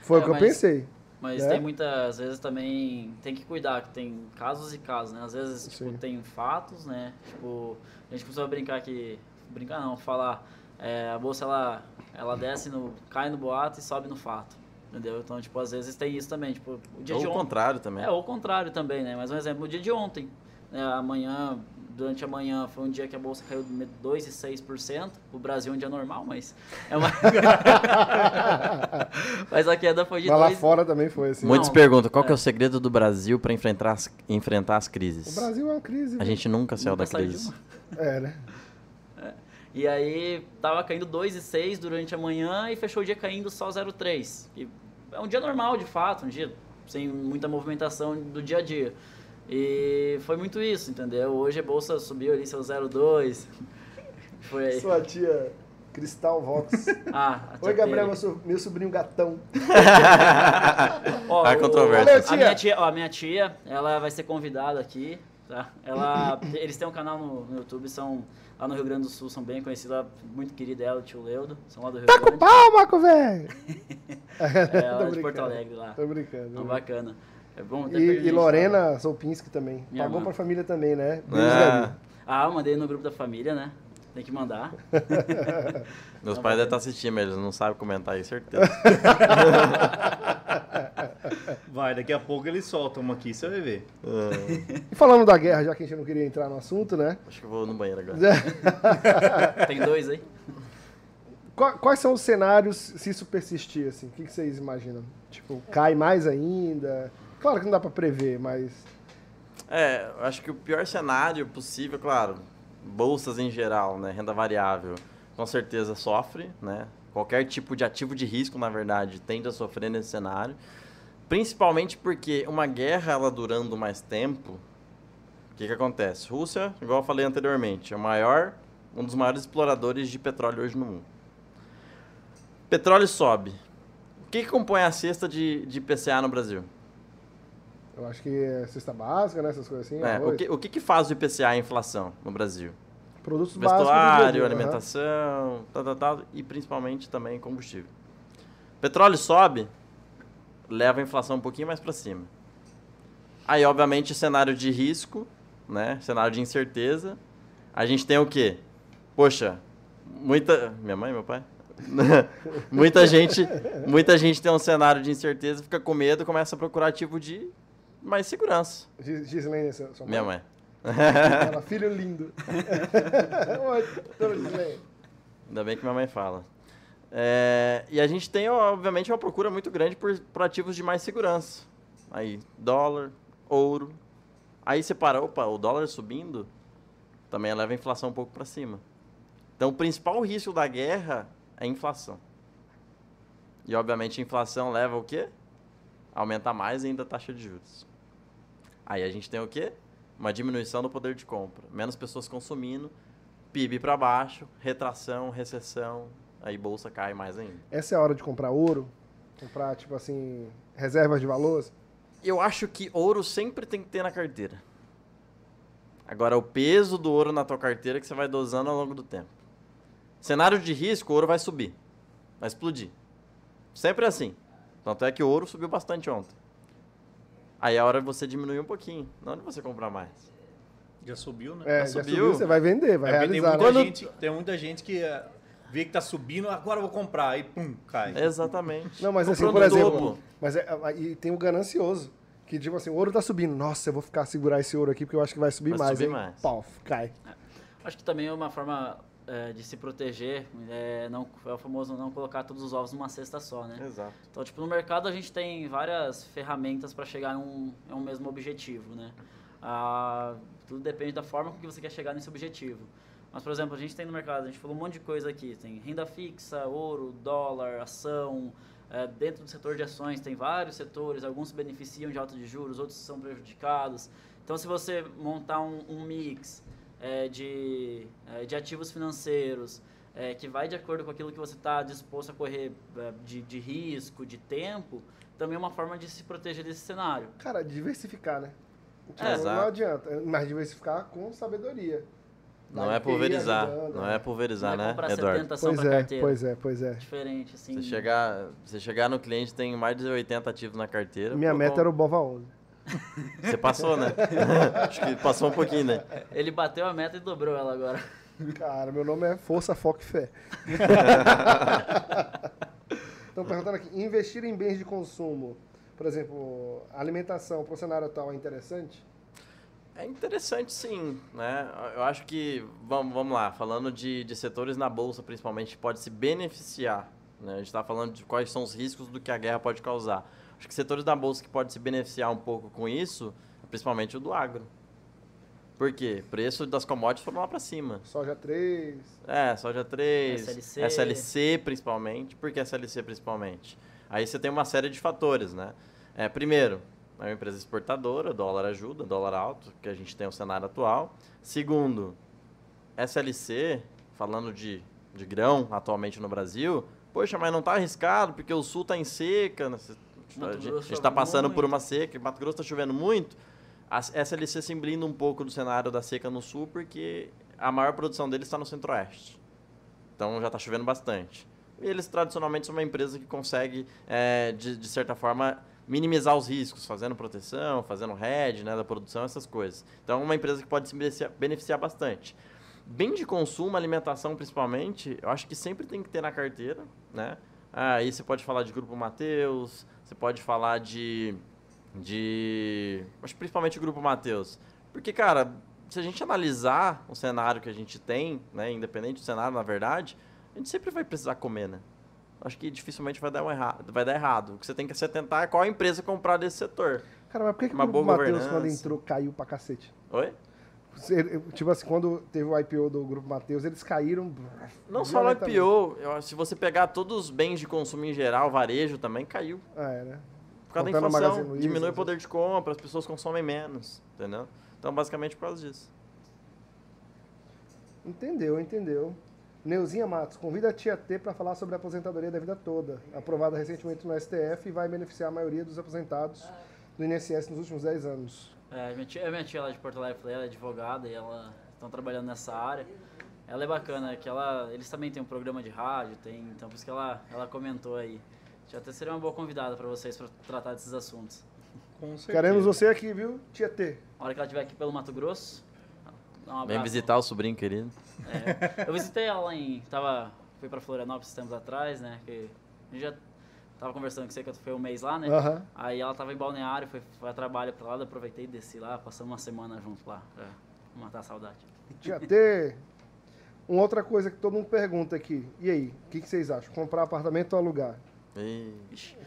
Foi É, o que eu mas- pensei. Mas né? tem muitas vezes também tem que cuidar, que tem casos e casos, né? Às vezes, tipo, Sim. tem fatos, né? Tipo, a gente costuma brincar que. Brincar não, falar. é, a bolsa ela, ela desce no. cai no boato e sobe no fato. Entendeu? Então, tipo, às vezes tem isso também. Tipo, o dia Ou de o ontem. contrário também. É, ou o contrário também, né? Mas um exemplo, o dia de ontem. Né? Amanhã, durante a manhã, foi um dia que a bolsa caiu 2,6%. O Brasil é um dia normal, mas. É uma... <laughs> mas a queda foi de Mas lá 2, fora também foi assim. Muitos perguntam qual que é é. o segredo do Brasil para enfrentar as, enfrentar as crises. O Brasil é uma crise. A gente nunca saiu Nunca da crise. É, né? E aí tava caindo 2,6 durante a manhã e fechou o dia caindo só 0,3. E é um dia normal, de fato, um dia sem muita movimentação do dia a dia. E foi muito isso, entendeu? Hoje a bolsa subiu ali seu 0,2. Foi aí. Sua tia Cristal Vox. <laughs> Ah, a Oi, Gabriel, meu, meu sobrinho gatão. <laughs> Ó, Há o- controvérsias. A minha tia, ó, a minha tia, ela vai ser convidada aqui, tá? Ela, <coughs> eles têm um canal no, no YouTube, são lá no Rio Grande do Sul, são bem conhecidos, é muito querida ela, o tio Leudo, são lá do Rio Tá com Grande. pau, Marco, velho! <laughs> É, ela é de. Porto Alegre lá. Tô brincando. Então, bacana. É bom ter E, e Lorena Solpinski também. Minha Pagou mãe. pra família também, né? É. deve. Ah, eu mandei no grupo da família, né? Tem que mandar. <laughs> Meus Não, pais devem estar assistindo, mas eles não sabem comentar aí, certeza. <laughs> Vai, daqui a pouco eles soltam uma aqui, você vai ver. Ah, E falando da guerra, já que a gente não queria entrar no assunto, né? acho que eu vou no banheiro agora. <laughs> Tem dois aí? Qua- Quais são os cenários se isso persistir, assim? O que que vocês imaginam? Tipo, cai mais ainda? Claro que não dá pra prever, mas... É, eu acho que o pior cenário possível, claro, bolsas em geral, né, renda variável, com certeza sofre, né? Qualquer tipo de ativo de risco, na verdade, tende a sofrer nesse cenário. Principalmente porque uma guerra ela durando mais tempo, o que que acontece? Rússia, igual eu falei anteriormente, é o maior, um dos maiores exploradores de petróleo hoje no mundo. Petróleo sobe. O que, que compõe a cesta de, de PCA no Brasil? Eu acho que é cesta básica, né? Essas coisas assim. É, o que, o que, que faz o IPCA a inflação no Brasil? Produtos básicos do dia a Vestuário, alimentação, tal, tal, tal, e principalmente também combustível. Petróleo sobe, leva a inflação um pouquinho mais para cima. Aí, obviamente, cenário de risco, né? Cenário de incerteza. A gente tem o quê? Poxa, muita. Minha mãe, meu pai? <laughs> muita gente, muita gente tem um cenário de incerteza, fica com medo, começa a procurar ativo de mais segurança. Gis- Gislene, sua sua Minha mãe. Ela, filho lindo. <laughs> Ainda bem que minha mãe fala. É, e a gente tem, obviamente, uma procura muito grande por, por ativos de mais segurança. Aí, dólar, ouro. Aí você para, opa, o dólar subindo também leva a inflação um pouco para cima. Então, o principal risco da guerra é a inflação. E, obviamente, a inflação leva o quê? Aumenta mais ainda a taxa de juros. Aí a gente tem o quê? Uma diminuição do poder de compra. Menos pessoas consumindo, PIB para baixo, retração, recessão, aí bolsa cai mais ainda. Essa é a hora de comprar ouro? Comprar, tipo assim, reservas de valores? Eu acho que ouro sempre tem que ter na carteira. Agora, o peso do ouro na tua carteira é que você vai dosando ao longo do tempo. Cenário de risco, o ouro vai subir. Vai explodir. Sempre assim. Tanto é que o ouro subiu bastante ontem. Aí é a hora de você diminuir um pouquinho, não de você comprar mais. Já subiu, né? É, Já já subiu? subiu, você vai vender, vai É, porque tem, realizar. muita né? gente, tem muita gente que eh, vê que tá subindo, agora eu vou comprar, aí pum, cai. Exatamente. Não, mas assim, por exemplo, dobro. mas é, aí tem o ganancioso. Que tipo assim, o ouro tá subindo. Nossa, eu vou ficar segurar esse ouro aqui porque eu acho que vai subir Vai mais. subir hein? mais. Pau, cai. Acho que também é uma forma é, de se proteger, é, não, é o famoso não colocar todos os ovos numa cesta só, né? Exato. Então, tipo, no mercado a gente tem várias ferramentas para chegar a um, a um mesmo objetivo, né? Ah, tudo depende da forma com que você quer chegar nesse objetivo. Mas, por exemplo, a gente tem no mercado, a gente falou um monte de coisa aqui. Tem renda fixa, ouro, dólar, ação. É, dentro do setor de ações tem vários setores, alguns se beneficiam de alta de juros, outros são prejudicados. Então, se você montar um, um mix é, de, é, de ativos financeiros é, que vai de acordo com aquilo que você está disposto a correr é, de, de risco, de tempo, também é uma forma de se proteger desse cenário. Cara, diversificar, né? Tipo, É, não exato. adianta. Mas diversificar com sabedoria. Não é pulverizar, QI ajudando, não né? é pulverizar, né, comprar Eduardo? 70 só Pois é, carteira. pois é, pois é. Diferente, assim. Você chegar, você chegar no cliente tem mais de 80 ativos na carteira. Minha meta bom, era o Bova 11. Você passou, né? <laughs> Acho que passou um pouquinho, né? Ele bateu a meta e dobrou ela agora. Cara, meu nome é Força, Foco e Fé. <laughs> Estão perguntando aqui, investir em bens de consumo, por exemplo, alimentação para o cenário atual é interessante? É interessante sim, né? Eu acho que, vamos, vamos lá, falando de, de setores na Bolsa principalmente, pode se beneficiar. Né? A gente está falando de quais são os riscos do que a guerra pode causar. Acho que setores da Bolsa que pode se beneficiar um pouco com isso, principalmente o do agro. Por quê? Preço das commodities foram lá para cima. Soja 3, É, soja 3, SLC. SLC principalmente. Por que SLC principalmente? Aí você tem uma série de fatores, né? É, primeiro, é uma empresa exportadora, dólar ajuda, dólar alto, que a gente tem o cenário atual. Segundo, SLC, falando de, de grão atualmente no Brasil, poxa, mas não está arriscado porque o sul está em seca, né? Mato a gente está passando muito. por uma seca, Mato Grosso está chovendo muito. A SLC se blinda um pouco do cenário da seca no sul porque a maior produção deles está no centro-oeste. Então já está chovendo bastante. E eles tradicionalmente são uma empresa que consegue, é, de, de certa forma, minimizar os riscos, fazendo proteção, fazendo hedge né, da produção, essas coisas. Então é uma empresa que pode se beneficiar, beneficiar bastante. Bem de consumo, alimentação principalmente, eu acho que sempre tem que ter na carteira. Né? Ah, Aí você pode falar de Grupo Mateus, você pode falar de. de acho que principalmente o Grupo Mateus. Porque, cara, se a gente analisar o cenário que a gente tem, né, independente do cenário, na verdade, a gente sempre vai precisar comer, né? Acho que dificilmente vai dar, um errado, vai dar errado. O que você tem que se atentar é qual empresa comprar desse setor. Cara, mas por que, que o Matheus, quando entrou, caiu pra cacete? Oi? Tipo assim, quando teve o IPO do Grupo Matheus, eles caíram. Não só no violentamente. IPO, eu se você pegar todos os bens de consumo em geral, varejo também caiu. Ah, é, né? Por causa da Contando a Magazine inflação, Luiza, diminui o essas- poder de compra, as pessoas consomem menos, entendeu? Então, basicamente por causa disso. Entendeu, entendeu. Neuzinha Matos, convida a tia T para falar sobre a aposentadoria da vida toda, aprovada recentemente no STF e vai beneficiar a maioria dos aposentados do INSS nos últimos 10 anos. É, minha tia, minha tia lá de Porto Alegre, ela é advogada e ela estão trabalhando nessa área. Ela é bacana, que ela, eles também têm um programa de rádio, tem, então por isso que ela, ela comentou aí. Já até seria uma boa convidada para vocês para tratar desses assuntos. Com certeza. Queremos você aqui, viu, tia T? A hora que ela estiver aqui pelo Mato Grosso, dá um abraço. Vem visitar o sobrinho querido. É, eu visitei ela em. Tava, fui pra Florianópolis esses tempos atrás, né? Que a gente já tava conversando com você que eu fui um mês lá, né? Aham. Aí ela tava em balneário, foi, foi a trabalho pra lá, aproveitei e desci lá, passamos uma semana junto lá, pra matar a saudade. Tia T. Uma outra coisa que todo mundo pergunta aqui. E aí, o que, que vocês acham? Comprar apartamento ou alugar? E...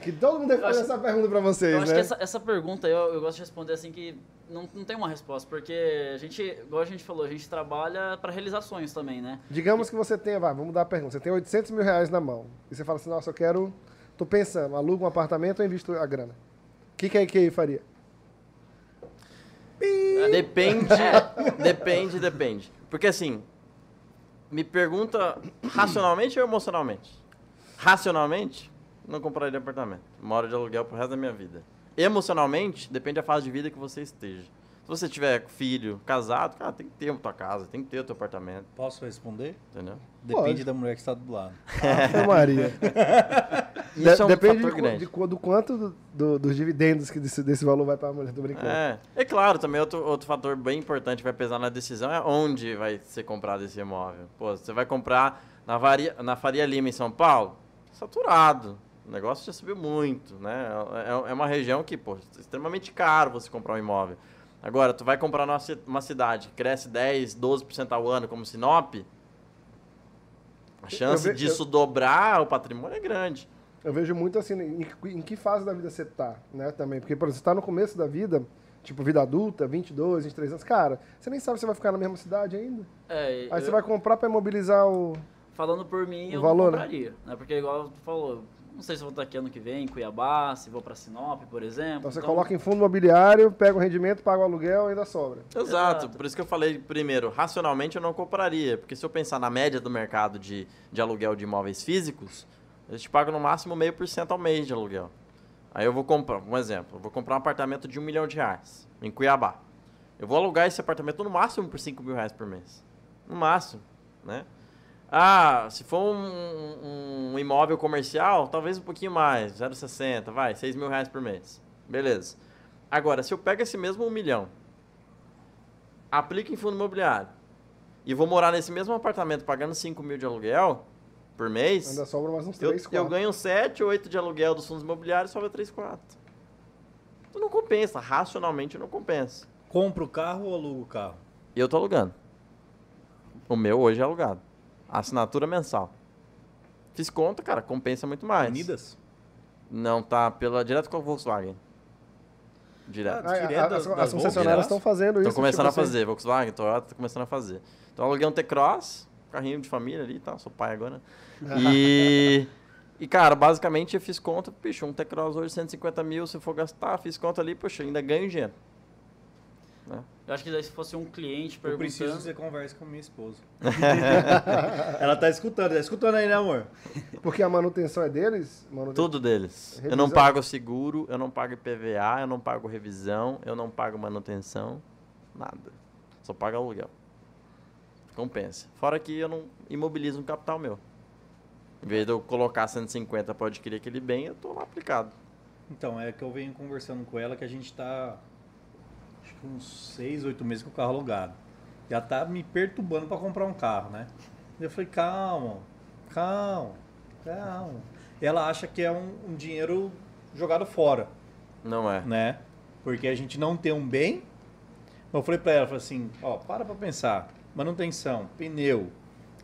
Que todo mundo deve fazer acho- essa pergunta para vocês, eu acho né? que essa, essa pergunta eu, eu gosto de responder assim que não, não tem uma resposta, porque a gente, igual a gente falou, a gente trabalha pra realizar sonhos também, né? Digamos que você tenha, vai, vamos mudar a pergunta. Você tem 800 mil reais na mão. E você fala assim, nossa, eu quero, tô pensando, alugo um apartamento ou invisto a grana? O que, que a IKEA faria? Depende, depende, depende. Porque assim, me pergunta racionalmente ou emocionalmente? Racionalmente, não compraria apartamento. Moro de aluguel pro resto da minha vida. Emocionalmente, depende da fase de vida que você esteja. Se você tiver filho, casado, cara, tem que ter a tua casa, tem que ter o teu apartamento, Posso responder? entendeu? Depende Pode. da mulher que está do lado. Ave Maria. <laughs> Isso é um depende fator de, de do quanto do- do- dos dividendos que desse, desse valor vai para a mulher. Tô brincando. É, é claro, também outro, outro fator bem importante que vai pesar na decisão é onde vai ser comprado esse imóvel. Pô, você vai comprar na, Varia, na Faria Lima, em São Paulo, saturado. O negócio já subiu muito, né? É, é uma região que, pô, é extremamente caro você comprar um imóvel. Agora, tu vai comprar uma cidade que cresce 10, 12% ao ano, como Sinop, a chance ve- disso dobrar o patrimônio é grande. Eu vejo muito assim, em, em que fase da vida você tá, né, também. Porque, por exemplo, você tá no começo da vida, tipo, vida adulta, 22, 23 anos, cara, você nem sabe se vai ficar na mesma cidade ainda. É, Aí eu- você vai comprar para imobilizar o... Falando por mim, O eu valor, não né? compraria, né? Porque igual tu falou, não sei se eu vou estar aqui ano que vem em Cuiabá, se vou pra Sinop, por exemplo. Então você coloca em fundo imobiliário, pega o rendimento, paga o aluguel e ainda sobra. Exato, Exato. por isso que eu falei primeiro, racionalmente eu não compraria, porque se eu pensar na média do mercado de, de aluguel de imóveis físicos, eles te pagam no máximo meio por cento ao mês de aluguel. Aí eu vou comprar, um exemplo, eu vou comprar um apartamento de um milhão de reais em Cuiabá. Eu vou alugar esse apartamento no máximo por 5 mil reais por mês. No máximo, né? Ah, se for um, um imóvel comercial, talvez um pouquinho mais, 0,60, vai, 6 mil reais por mês. Beleza. Agora, se eu pego esse mesmo 1 milhão, aplico em fundo imobiliário, e vou morar nesse mesmo apartamento pagando 5 mil de aluguel por mês, Ainda sobra mais uns eu, 3, 4. eu ganho 7, 8 de aluguel dos fundos imobiliários e sobra 3, 4. Então não compensa, racionalmente não compensa. Compra o carro ou aluga o carro? E eu tô alugando. O meu hoje é alugado. Assinatura mensal. Fiz conta, cara, compensa muito mais. Unidas? Não, tá pela, direto com a Volkswagen. Direto. Ah, Direto a- da- as, da as Volkswagen? concessionárias estão fazendo isso. Estão começando tipo a assim, fazer, Volkswagen, Toyota tá começando a fazer. Então aluguei um T-Cross, carrinho de família ali e tal, sou pai agora. E, e cara, basicamente eu fiz conta, bicho, um T-Cross hoje 150 mil, se eu for gastar, fiz conta ali, poxa, ainda ganho dinheiro. Eu acho que daí se fosse um cliente Eu preciso que perguntando... você converse com minha esposa. <laughs> Ela tá escutando, tá escutando aí, né, amor? Porque a manutenção é deles? Manutenção. Tudo deles. Eu Revisão. não pago seguro, eu não pago IPVA, eu não pago revisão, eu não pago manutenção, nada. Só pago aluguel. Compensa. Fora que eu não imobilizo um capital meu. Em vez de eu colocar 150 para adquirir aquele bem, eu tô lá aplicado. Então, é que eu venho conversando com ela que a gente tá que uns 6, 8 meses com o carro alugado. Já tá me perturbando para comprar um carro, né? Eu falei, calma, calma, calma. Ela acha que é um, um dinheiro jogado fora, Não é. né? Porque a gente não tem um bem. Eu falei para ela, falei assim, ó, para pra pensar. Manutenção, pneu,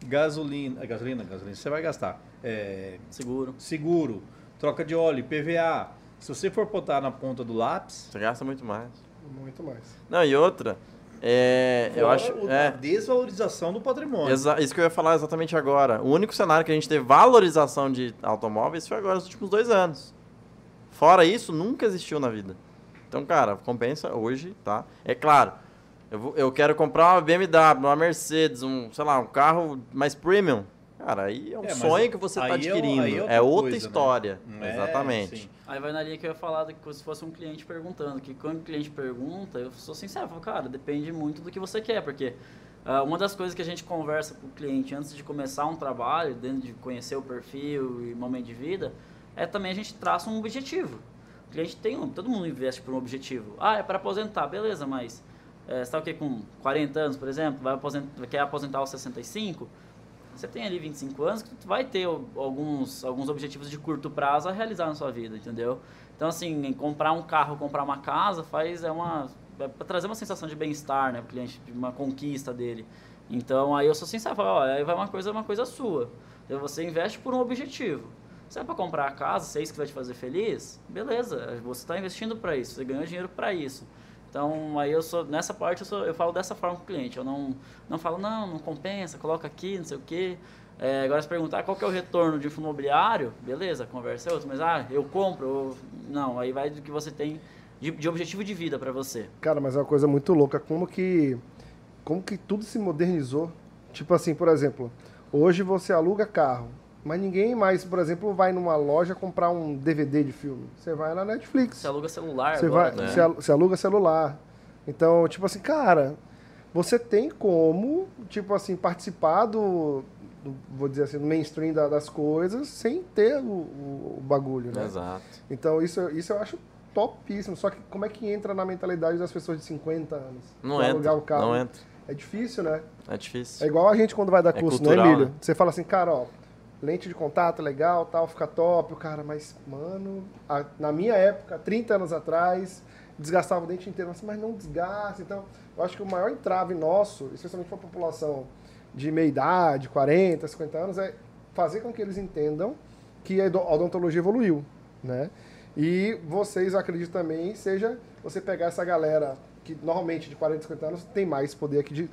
gasolina, gasolina, gasolina, você vai gastar. É, Seguro. seguro, troca de óleo, PVA. Se você for botar na ponta do lápis, Você gasta muito mais. Muito mais. Não, e outra, é, eu acho. o- a É, desvalorização do patrimônio. Exa- isso que eu ia falar exatamente agora. O único cenário que a gente teve valorização de automóveis foi agora nos últimos dois anos. Fora isso, nunca existiu na vida. Então, cara, compensa hoje, tá? É claro, eu, vou- eu quero comprar uma BMW, uma Mercedes, um, sei lá, um carro mais premium. Cara, aí é um É, sonho que você está é adquirindo. é é, outra outra coisa, né? história. É, Exatamente. sim. Aí vai na linha que eu ia falar de que se fosse um cliente perguntando, que quando o cliente pergunta, eu sou sincero, eu falo, cara, depende muito do que você quer, porque ah, uma das coisas que a gente conversa com o cliente antes de começar um trabalho, dentro de conhecer o perfil e momento de vida, é também a gente traça um objetivo. O cliente tem um, todo mundo investe por um objetivo. Ah, é para aposentar, beleza, mas é, você está o quê, com 40 anos, por exemplo, vai aposentar, quer aposentar aos 65? Você tem ali 25 anos que tu vai ter alguns, alguns objetivos de curto prazo a realizar na sua vida, entendeu? Então, assim, comprar um carro, comprar uma casa, faz é uma é para trazer uma sensação de bem-estar, né, pro cliente, de uma conquista dele. Então, aí eu sou sincero, falo, ó, aí vai uma coisa, uma coisa sua. Então, você investe por um objetivo. Se é para comprar a casa, se é isso que vai te fazer feliz, beleza, você está investindo para isso, você ganhou dinheiro para isso. Então, aí eu sou, nessa parte eu, sou, eu falo dessa forma com o cliente. Eu não, não falo, não, não compensa, coloca aqui, não sei o quê. É, agora, se perguntar qual que é o retorno de um imobiliário, beleza, conversa é outra. Mas, ah, eu compro, eu- não, aí vai do que você tem de, de objetivo de vida para você. Cara, mas é uma coisa muito louca. Como que, como que tudo se modernizou? Tipo assim, por exemplo, hoje você aluga carro, mas ninguém mais, por exemplo, vai numa loja comprar um DVD de filme. Você vai na Netflix. Você aluga celular Você, agora, vai, né? você al- você aluga celular. Então, tipo assim, cara, você tem como, tipo assim, participar do, do- vou dizer assim, do mainstream da- das coisas sem ter o, o- o bagulho, né? Exato. Então, isso, isso eu acho topíssimo. Só que como é que entra na mentalidade das pessoas de 50 anos? Não entra. Não entra. É difícil, né? É difícil. É igual a gente quando vai dar É curso, cultural, né, Emílio? né? Você fala assim, cara, ó, lente de contato legal, tal, fica top. O cara, mas, mano, a- na minha época, 30 anos atrás, desgastava o dente inteiro. Assim, mas não desgasta. Então, eu acho que o maior entrave nosso, especialmente para a população de meia idade, 40, 50 anos, é fazer com que eles entendam que a odo- a odontologia evoluiu, né? E vocês, eu acredito também, seja você pegar essa galera que normalmente de 40, 50 anos tem mais poder, aqui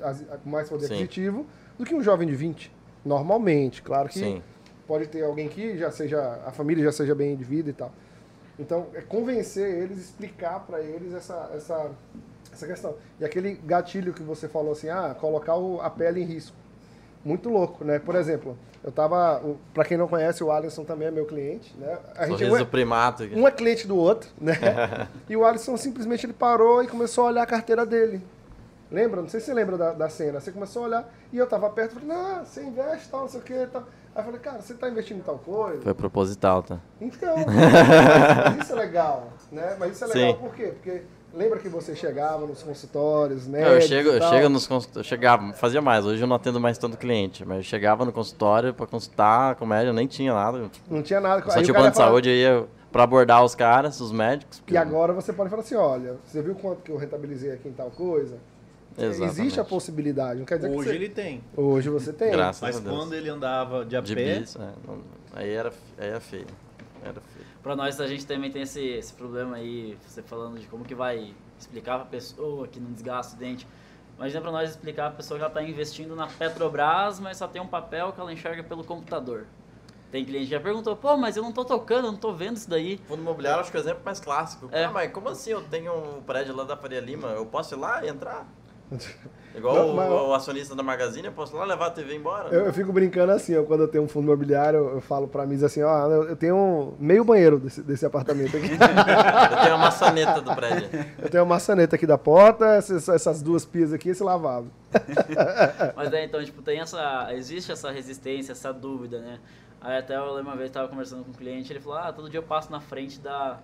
mais poder Sim. aquisitivo do que um jovem de 20. Normalmente, claro que Sim. Pode ter alguém que já seja, a família já seja bem de vida e tal. Então, é convencer eles, explicar para eles essa, essa, essa questão. E aquele gatilho que você falou assim, ah, colocar o- a pele em risco. Muito louco, né? Por exemplo, eu tava, para quem não conhece, o Alisson também é meu cliente, né? A gente um é, primato. um é cliente do outro, né? <laughs> e o Alisson simplesmente ele parou e começou a olhar a carteira dele. Lembra? Não sei se você lembra da, da cena. Você começou a olhar e eu tava perto, falei, não, você investe tal, não sei o que tal. Aí eu falei, cara, você tá investindo em tal coisa? Foi proposital, tá? Então, <laughs> mas isso é legal, né? Mas isso é legal Sim. por quê? Porque lembra que você chegava nos consultórios, né? eu chego, eu chego nos consultórios, eu chegava, fazia mais, hoje eu não atendo mais tanto cliente, mas eu chegava no consultório pra consultar comédia, eu nem tinha nada. Não tinha nada. Só Aí o tinha plano de saúde, eu ia pra abordar os caras, os médicos. E agora você pode falar assim, olha, você viu quanto que eu rentabilizei aqui em tal coisa? Exatamente. Existe a possibilidade, não quer dizer Hoje que você... ele tem. Hoje você tem. Graças Mas a Deus. quando ele andava de a De pé, bis, é, não- aí era, aí era feio. Era feio. Pra nós, a gente também tem esse, esse problema aí, você falando de como que vai explicar pra pessoa que não desgasta o dente. Imagina pra nós explicar pra pessoa que ela tá investindo na Petrobras, mas só tem um papel que ela enxerga pelo computador. Tem cliente que já perguntou, pô, mas eu não tô tocando, eu não tô vendo isso daí. Fundo imobiliário, acho que é o exemplo mais clássico. É. Ah, mas como assim eu tenho um prédio lá da Faria Lima? Eu posso ir lá e entrar? Igual Não, o, mas- o acionista da Magazine, eu posso ir lá levar a TV embora? Eu, eu fico brincando assim, ó, quando eu tenho um fundo imobiliário, eu falo pra mim assim, ó, eu eu tenho um meio banheiro desse, desse apartamento aqui. <laughs> Eu tenho a maçaneta do prédio. eu tenho uma maçaneta aqui da porta, essas, essas duas pias aqui, esse lavabo. <laughs> Mas é, então, tipo, tem essa. Existe essa resistência, essa dúvida, né? Aí até eu lembro uma vez tava conversando com um cliente, ele falou, ah, todo dia eu passo na frente da.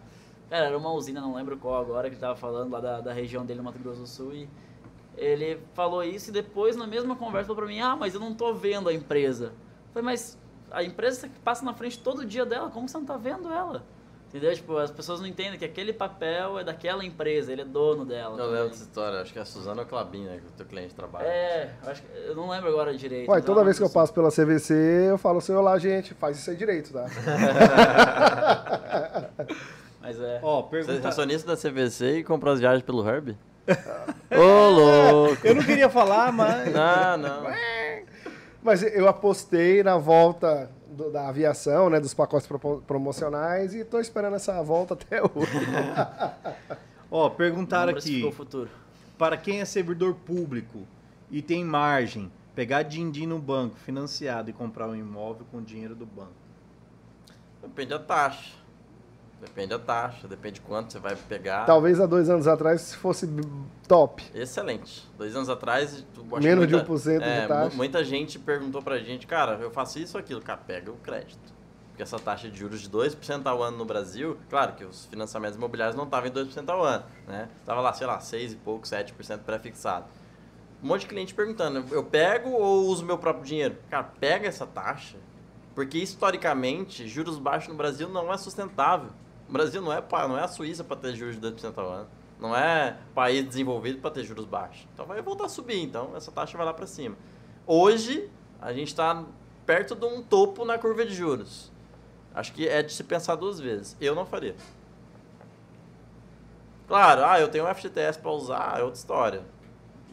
Cara, era uma usina, não lembro qual agora, que ele tava falando lá da, da região dele, no Mato Grosso do Sul, e ele falou isso e depois, na mesma conversa, falou pra mim, ah, mas eu não tô vendo a empresa. Eu falei, mas a empresa que passa na frente todo dia dela, como você não tá vendo ela? Entendeu? Tipo, as pessoas não entendem que aquele papel é daquela empresa, ele é dono dela. Eu também. lembro dessa história, acho que é a Suzana Clabin, né, que o teu cliente trabalha. É, eu, acho que, eu não lembro agora direito. Ué, toda vez que eu passo pela CVC, eu falo assim, olá, gente, faz isso aí direito, tá? <laughs> Mas é. ó, Você é pergunta... acionista da CVC e comprou as viagens pelo Herb? Ô, louco! Eu não queria falar, mas... Não, não. Mas eu apostei na volta do- da aviação, né, dos pacotes propo- promocionais e tô esperando essa volta até hoje. <laughs> Ó, perguntaram aqui, o futuro. para quem é servidor público e tem margem, pegar din-din no banco, financiado e comprar um imóvel com dinheiro do banco. Depende da taxa. Depende da taxa, depende de quanto você vai pegar. Talvez há dois anos atrás fosse top. Excelente. Dois anos atrás, Menos de muita- 1% de é, taxa. mu- Muita gente perguntou pra gente, cara, eu faço isso ou aquilo. Cara, pega o crédito. Porque essa taxa de juros de 2% ao ano no Brasil, claro que os financiamentos imobiliários não estavam em 2% ao ano, né? Tava lá, sei lá, 6 e pouco, 7% pré-fixado. Um monte de cliente perguntando, eu pego ou uso meu próprio dinheiro? Cara, pega essa taxa, porque historicamente, juros baixos no Brasil não é sustentável. O Brasil não é, não é a Suíça para ter juros de 2% ao ano. Não é país desenvolvido para ter juros baixos. Então vai voltar a subir, então essa taxa vai lá para cima. Hoje, a gente está perto de um topo na curva de juros. Acho que é de se pensar duas vezes. Eu não faria. Claro, ah, eu tenho um FGTS para usar, é outra história.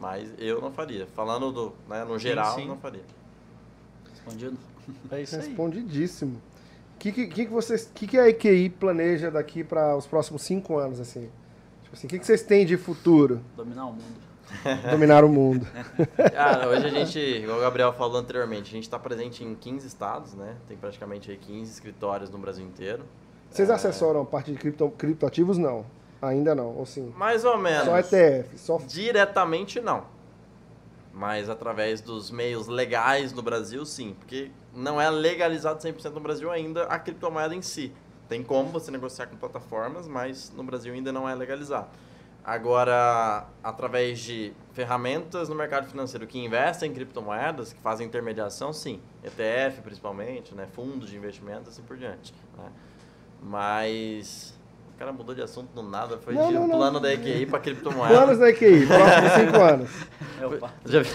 Mas eu não faria. Falando do, né, no geral, sim. não faria. Respondido? É isso aí. Respondidíssimo. O que, que, que, vocês, que, que a EQI planeja daqui para os próximos cinco anos, assim? Tipo assim, o que, que vocês têm de futuro? Dominar o mundo. <laughs> Dominar o mundo. <laughs> Cara, hoje a gente, igual o Gabriel falou anteriormente, a gente está presente em 15 estados, né? Tem praticamente aí 15 escritórios no Brasil inteiro. Vocês assessoram a parte de cripto, criptoativos? Não. Ainda não, ou sim? Mais ou menos. Só ETF, só... Diretamente não. Mas através dos meios legais no Brasil, sim. Porque não é legalizado 100% no Brasil ainda a criptomoeda em si. Tem como você negociar com plataformas, mas no Brasil ainda não é legalizado. Agora, através de ferramentas no mercado financeiro que investem em criptomoedas, que fazem intermediação, sim. ETF principalmente, né? fundos de investimento, assim por diante. né? Mas o cara mudou de assunto do nada, foi Não, de não, um não. plano da EQI para <laughs> criptomoeda. Planos da EQI, próximos cinco anos. É, <laughs> opa. Já vi-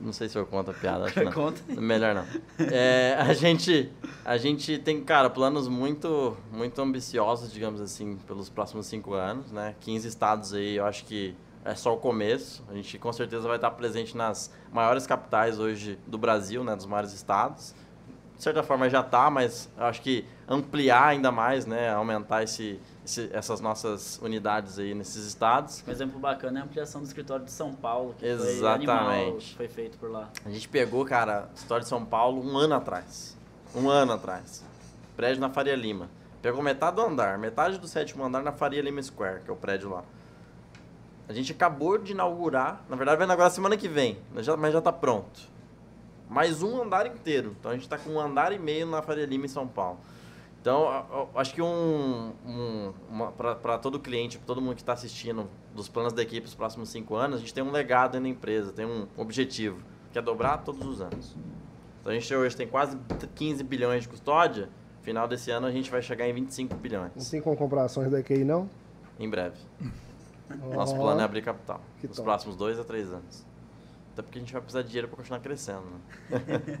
Não sei se eu conto a piada, acho não. Conta. Melhor não. É, a, gente, a gente tem, cara, planos muito, muito ambiciosos, digamos assim, pelos próximos cinco anos, né? 15 estados aí, eu acho que é só o começo. A gente com certeza vai estar presente nas maiores capitais hoje do Brasil, né? Dos maiores estados. De certa forma já está, mas eu acho que ampliar ainda mais, né? Aumentar esse, esse- essas nossas unidades aí nesses estados. Um exemplo bacana é a ampliação do escritório de São Paulo, que foi Exatamente. animal, foi feito por lá. A gente pegou, cara, história de São Paulo um ano atrás. Um ano atrás. Prédio na Faria Lima. Pegou metade do andar, metade do sétimo andar na Faria Lima Square, que é o prédio lá. a gente acabou de inaugurar, na verdade vai inaugurar semana que vem, mas já, mas já tá pronto. Mais um andar inteiro. Então a gente está com um andar e meio na Faria Lima, em São Paulo. Então, acho que um, um, para todo cliente, para todo mundo que está assistindo, dos planos da equipe para os próximos cinco anos, a gente tem um legado aí na empresa, tem um objetivo, que é dobrar todos os anos. Então, a gente hoje tem quase 15 bilhões de custódia, final desse ano a gente vai chegar em 25 Não bilhões, tem como comprar ações da EQI, não? em breve. Nosso Ó, plano é abrir capital, que nos top. próximos dois a três anos. Até porque a gente vai precisar de dinheiro para continuar crescendo. Né? <laughs>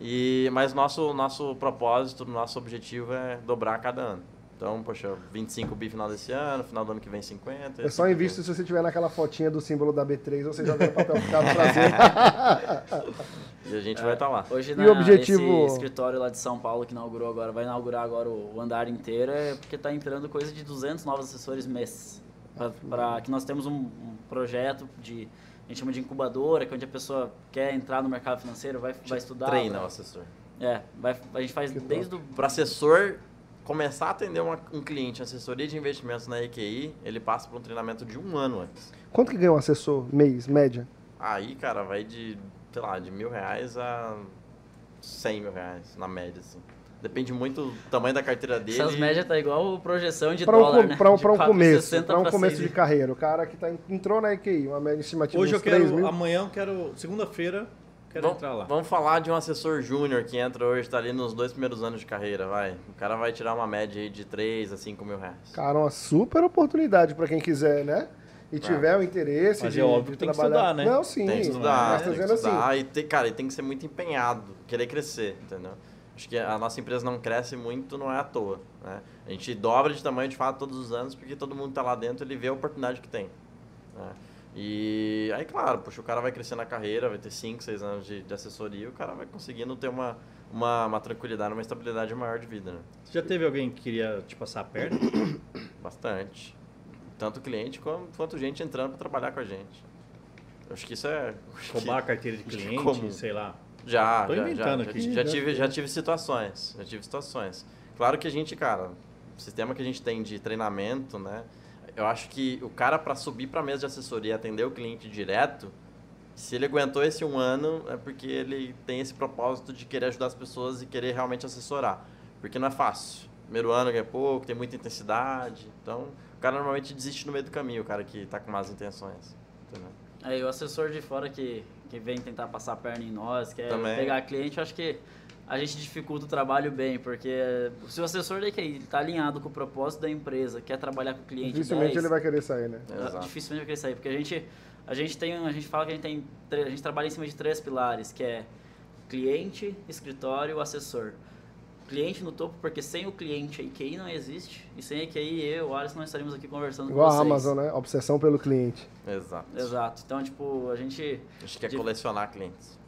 e, mas nosso, nosso propósito, nosso objetivo é dobrar a cada ano. Então, poxa, 25 bi final desse ano, final do ano que vem 50. Eu só invisto se você tiver naquela fotinha do símbolo da B3 ou você joga no papel ficado traseiro. <laughs> E a gente vai estar lá. Hoje, E na, o objetivo- esse escritório lá de São Paulo que inaugurou agora, vai inaugurar agora o, o andar inteiro, é porque está entrando coisa de 200 novos assessores mês. Pra, pra- que nós temos um, um projeto de, gente chama de incubadora, que é onde a pessoa quer entrar no mercado financeiro, vai, vai estudar. Treina vai- o assessor. É, vai, a gente faz Que desde o... Para assessor começar a atender uma- um cliente, assessoria de investimentos na EQI, ele passa por um treinamento de um ano antes. Quanto que ganha um assessor mês, média? Aí, cara, vai de, sei lá, de mil reais a 100 mil reais, na média, assim. Depende muito do tamanho da carteira dele. Essas médias tá igual projeção de Para um, dólar, né? pra um, pra um 4,60 começo, para um pra começo 6. de carreira. O cara que tá, entrou na EQI, uma média estimativa Hoje de eu uns 3 quero, mil. amanhã eu quero, segunda-feira, quero entrar lá. vamos falar de um assessor júnior que entra hoje, está ali nos dois primeiros anos de carreira, vai. O cara vai tirar uma média aí de 3 a 5 mil reais. Cara, uma super oportunidade para quem quiser, né? E tiver o interesse Mas de, é óbvio de que tem que trabalhar. estudar, né? Não, sim. tem que mas estudar, tô tem que assim, estudar. E tem, cara, e tem que ser muito empenhado, querer crescer, entendeu? Acho que a nossa empresa não cresce muito, não é à toa. Né? A gente dobra de tamanho de fato todos os anos, porque todo mundo está lá dentro ele vê a oportunidade que tem. né? E aí, claro, poxa, o cara vai crescer na carreira, vai ter 5, 6 anos de, de assessoria, o cara vai conseguindo ter uma, uma, uma tranquilidade, uma estabilidade maior de vida, né? Você já teve alguém que queria te passar a perna? <coughs> Bastante. Tanto cliente quanto, quanto gente entrando para trabalhar com a gente. Eu acho que isso é. Roubar a carteira de <laughs> que cliente, comum. sei lá. Já, Tô já, já, inventando já, aqui. já tive, já tive situações, já tive situações. Claro que a gente, cara, o sistema que a gente tem de treinamento, né? Eu acho que o cara para subir para mesa de assessoria e atender o cliente direto, se ele aguentou esse um ano, é porque ele tem esse propósito de querer ajudar as pessoas e querer realmente assessorar. Porque não é fácil. Primeiro ano ganha pouco, tem muita intensidade. Então, o cara normalmente desiste no meio do caminho, o cara que tá com más intenções. Entendeu? Aí o assessor de fora que, que vem tentar passar a perna em nós, quer Também. pegar cliente, eu acho que a gente dificulta o trabalho bem, porque se o assessor da QI está alinhado com o propósito da empresa, quer trabalhar com o cliente Dificilmente 10, ele vai querer sair, né? Exato. dificilmente vai querer sair, porque a gente a gente tem a gente fala que a gente tem a gente trabalha em cima de três pilares, que é cliente, escritório, assessor. Cliente no topo, porque sem o cliente a IQI não existe. E sem a IQI, eu, o Alisson, nós estaríamos aqui conversando Igual com a vocês. Amazon, né? Obsessão pelo cliente. Exato. Exato. Então, tipo, a gente A gente quer De- colecionar clientes.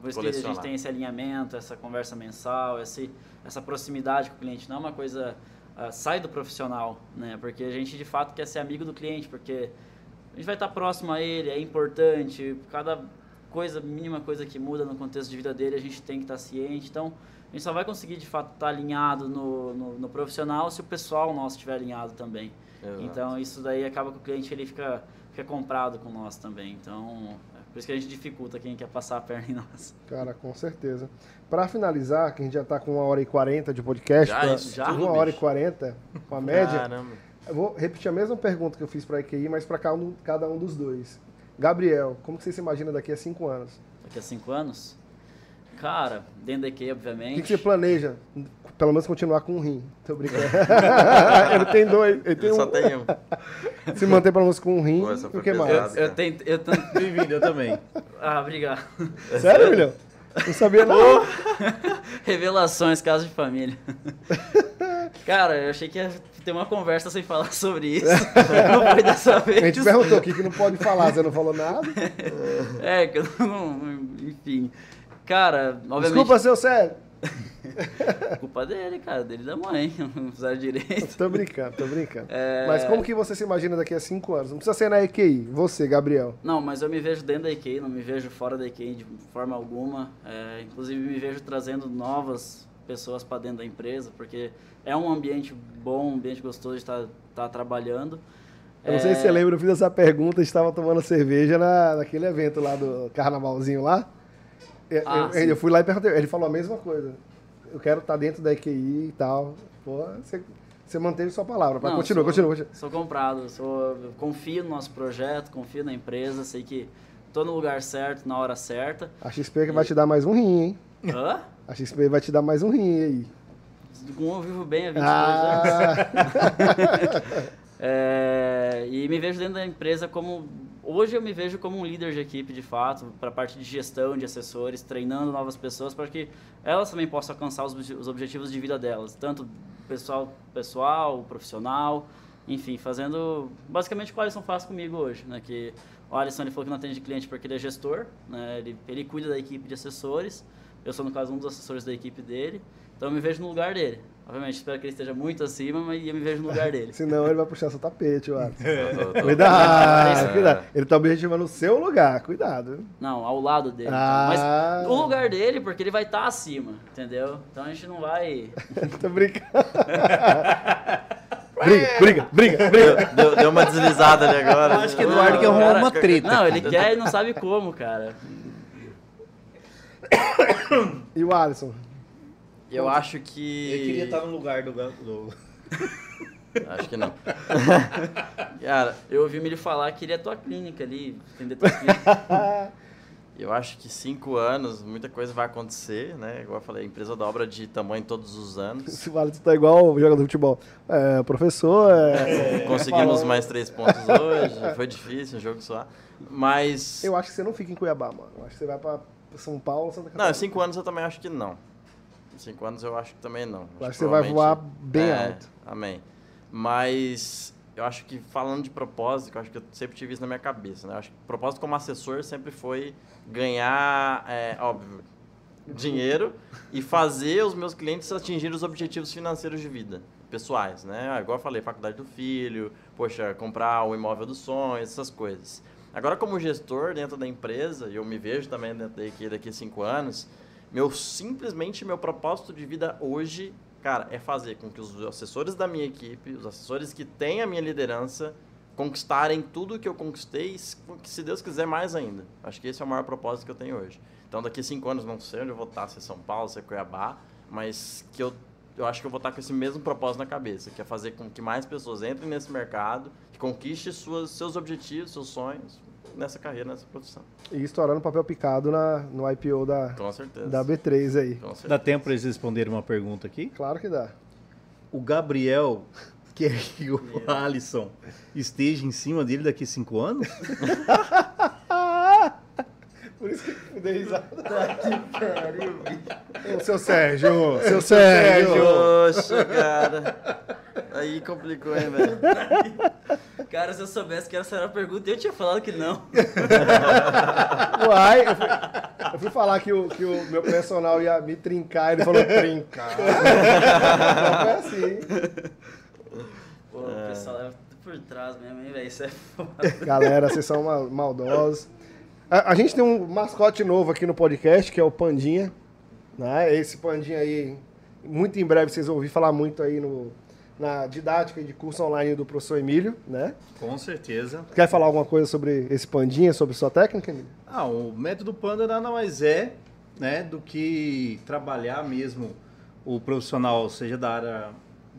Por isso que a gente tem esse alinhamento, essa conversa mensal, esse, essa proximidade com o cliente. Não é uma coisa. ah, sai do profissional, né? Porque a gente de fato quer ser amigo do cliente, porque a gente vai estar próximo a ele, é importante. Cada coisa, mínima coisa que muda no contexto de vida dele, a gente tem que estar ciente. Então, a gente só vai conseguir de fato estar alinhado no, no, no profissional se o pessoal nosso estiver alinhado também. Exato. Então, isso daí acaba que o cliente ele fica, fica comprado com nós também. Então, é por isso que a gente dificulta quem quer passar a perna em nós. Cara, com certeza. Pra finalizar, que a gente já tá com uma hora e quarenta de podcast. Já pra- já? Uma hora e quarenta, com a média. Caramba. Eu vou repetir a mesma pergunta que eu fiz pra EQI, mas pra cada um, cada um dos dois. Gabriel, como que você se imagina daqui a cinco anos? Daqui a cinco anos? Cara, dentro da EQ, O que, obviamente. que você planeja? Pelo menos continuar com um rim. Tô brincando. <laughs> ele tem dois. Ele tem Eu só um. tenho um. <laughs> Se manter pelo menos com um rim. Pô, o que mais? Eu, eu tento. Eu tento... Bem-vindo, eu também. Ah, obrigado. <laughs> Sério, Milhão? Não sabia não. Revelações, caso de família. Cara, eu achei que ia ter uma conversa sem falar sobre isso. Não foi dessa A vez. gente perguntou aqui que não pode falar, você não falou nada. É, que eu não. Enfim. Cara, obviamente. Desculpa, seu sério. <laughs> Culpa dele, cara, dele da mãe. <laughs> Não fizeram direito. Tô brincando, tô brincando. É. Mas como que você se imagina daqui a cinco anos? Não precisa ser na EQI. Você, Gabriel. Não, mas eu me vejo dentro da IKEA, não me vejo fora da IKEA de forma alguma. É, inclusive, me vejo trazendo novas pessoas para dentro da empresa, porque é um ambiente bom, um ambiente gostoso de estar trabalhando. Eu não sei se você lembra, eu fiz essa pergunta, estava tomando cerveja na, naquele evento lá do carnavalzinho lá. Eu, Ah, eu- eu fui lá e perguntei, ele falou a mesma coisa. Eu quero estar dentro da EQI e tal. Pô, você, você manteve sua palavra. Não, continua, sou- continua, continua. Sou comprado, sou, confio no nosso projeto, confio na empresa, sei que tô no lugar certo, na hora certa. A XP que vai te dar mais um rim, hein? Hã? A XP vai te dar mais um rim aí. Com eu vivo bem há 22 anos. Ah, <laughs> <laughs> É, e me vejo dentro da empresa como. Hoje eu me vejo como um líder de equipe, de fato, para a parte de gestão, de assessores, treinando novas pessoas para que elas também possam alcançar os, os objetivos de vida delas, tanto pessoal, pessoal, profissional, enfim, fazendo basicamente o que o Alisson faz comigo hoje, né? Que o Alisson ele falou que não atende cliente porque ele é gestor, né? Ele, ele cuida da equipe de assessores. Eu sou no caso um dos assessores da equipe dele, então eu me vejo no lugar dele. Obviamente, espero que ele esteja muito acima, mas eu me vejo no lugar dele. <laughs> senão ele vai puxar seu tapete, eu acho. Tô- Cuidado, É. cuidado. Ele tá objetivando o seu lugar, cuidado. Não, ao lado dele. Ah. Mas o lugar dele, porque ele vai estar acima, entendeu? Então a gente não vai. <laughs> Tô brincando. briga, briga, briga, briga. Deu, deu uma deslizada ali agora. Eu acho que Eduardo quer arrumar uma treta. Não, ele quer e não sabe como, cara. E o Alisson? Eu acho que. Eu queria estar no lugar do. do... <laughs> Acho que não. <laughs> Cara, Eu ouvi ele falar que ele é tua clínica ali, entender tua clínica. <laughs> eu acho que cinco anos, muita coisa vai acontecer, né? Igual eu falei, empresa dobra de tamanho todos os anos. Se o Alisson tá igual o jogador de futebol. É, professor, é... Conseguimos falou. mais três pontos hoje. Foi difícil, um jogo só. Mas. Eu acho que você não fica em Cuiabá, mano. Eu acho que você vai pra São Paulo, Santa Catarina. Não, cinco anos eu também acho que não. Cinco anos eu acho que também não. Eu acho que você vai voar bem é, alto. Amém. Mas eu acho que falando de propósito, eu acho que eu sempre tive isso na minha cabeça, né? Eu acho que propósito como assessor sempre foi ganhar, é, óbvio, dinheiro e fazer os meus clientes atingir os objetivos financeiros de vida, pessoais, né? Ah, Igual eu falei, faculdade do filho, poxa, comprar o imóvel dos sonhos, essas coisas. Agora, como gestor dentro da empresa, e eu me vejo também dentro daqui, daqui a cinco anos, meu simplesmente meu propósito de vida hoje, cara, é fazer com que os assessores da minha equipe, os assessores que têm a minha liderança, conquistarem tudo que eu conquistei, se Deus quiser mais ainda. Acho que esse é o maior propósito que eu tenho hoje. Então, daqui a cinco anos, não sei onde eu vou estar, se é São Paulo, se é Cuiabá, mas que eu, eu acho que eu vou estar com esse mesmo propósito na cabeça, que é fazer com que mais pessoas entrem nesse mercado, que conquistem suas, seus objetivos, seus sonhos nessa carreira, nessa profissão. E estourando papel picado na, no IPO da, Com certeza. da B3 aí. Com certeza. Dá tempo para eles responderem uma pergunta aqui? Claro que dá. O Gabriel <laughs> quer que o Alisson esteja em cima dele daqui a cinco anos? <laughs> Por isso que eu dei risada. Ô, seu Sérgio, seu Sérgio. Poxa, cara. Aí complicou, hein, velho? <laughs> Cara, se eu soubesse que essa era a pergunta, eu tinha falado que não. <laughs> Uai, eu fui, eu fui falar que o, que o meu personal ia me trincar, ele falou trincar. Não foi assim. Pô, o pessoal é por trás mesmo, hein, velho? Isso é foda. Galera, vocês são ma- maldosos. A, a gente tem um mascote novo aqui no podcast, que é o Pandinha. Né? Esse Pandinha aí, muito em breve vocês vão ouvir falar muito aí no, na didática de curso online do professor Emílio, né? Com certeza. Quer falar alguma coisa sobre esse Pandinha, sobre sua técnica, Emílio? Ah, o método Panda nada mais é né, do que trabalhar mesmo o profissional, seja da área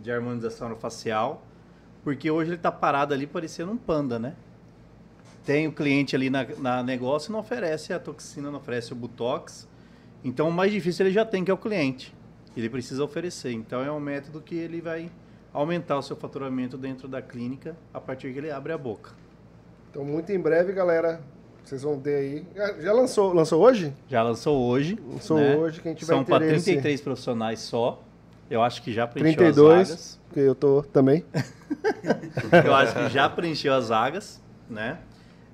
de harmonização facial, porque hoje ele está parado ali parecendo um panda, né? Tem o cliente ali na, na negócio e não oferece a toxina, não oferece o Botox. Então o mais difícil ele já tem, que é o cliente. Ele precisa oferecer. Então é um método que ele vai aumentar o seu faturamento dentro da clínica a partir que ele abre a boca. Então, muito em breve, galera, vocês vão ter aí. Já- Já lançou, lançou hoje? Já lançou hoje. Lançou né? hoje, quem tiver São para interesse. 33 profissionais só. Eu acho que já preencheu 32, as vagas. porque eu tô também. <laughs> Eu acho que já preencheu as vagas, né?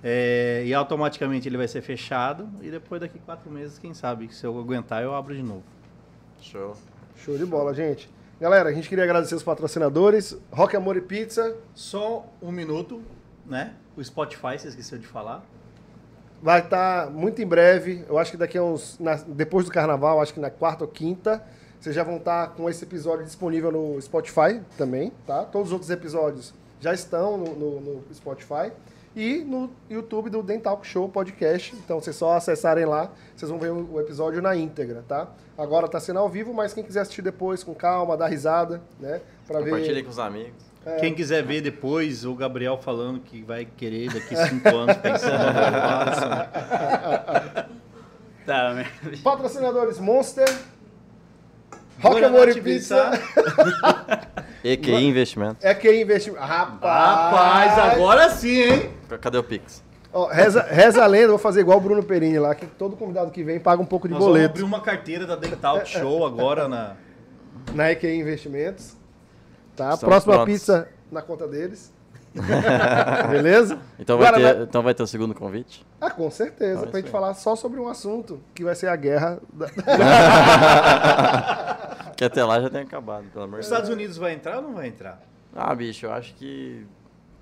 É, e automaticamente ele vai ser fechado. E depois daqui quatro meses, quem sabe, se eu aguentar, eu abro de novo. Show. Show de bola, gente. Galera, a gente queria agradecer os patrocinadores. Rock Amor e Pizza. Só um minuto, né? O Spotify, você esqueceu de falar. Vai estar muito em breve. Eu acho que daqui a uns. na- depois do carnaval, acho que na quarta ou quinta, vocês já vão estar com esse episódio disponível no Spotify também, tá? Todos os outros episódios já estão no, no- no Spotify e no YouTube do Dental Show Podcast. Então, vocês só acessarem lá, vocês vão ver o episódio na íntegra, tá? Agora tá sendo ao vivo, mas quem quiser assistir depois com calma, dar risada, né? Pra Compartilha ver. com os amigos. Quem quiser ver depois o Gabriel falando que vai querer daqui cinco anos pensando. <laughs> Tá. Patrocinadores Monster, Rock Amor e. Pizza, <laughs> EQI Investimentos. é que investimento. Rapaz! Rapaz, agora sim, hein? Cadê o Pix? Ó, reza, reza a lenda, vou fazer igual o Bruno Perini lá, que todo convidado que vem paga um pouco de Nós vamos boleto abrir uma carteira da Dental Show agora na... na EQI Investimentos. Tá? Estamos Próxima prontos. pizza na conta deles. <laughs> Beleza? Então vai, Guaraná- ter, então vai ter o segundo convite? Ah, com certeza, Então, pra gente falar só sobre um assunto, que vai ser a guerra. da- <laughs> <laughs> que até lá já tem acabado, pelo amor Os de Deus. Estados Unidos vai entrar ou não vai entrar? Ah, bicho, eu acho que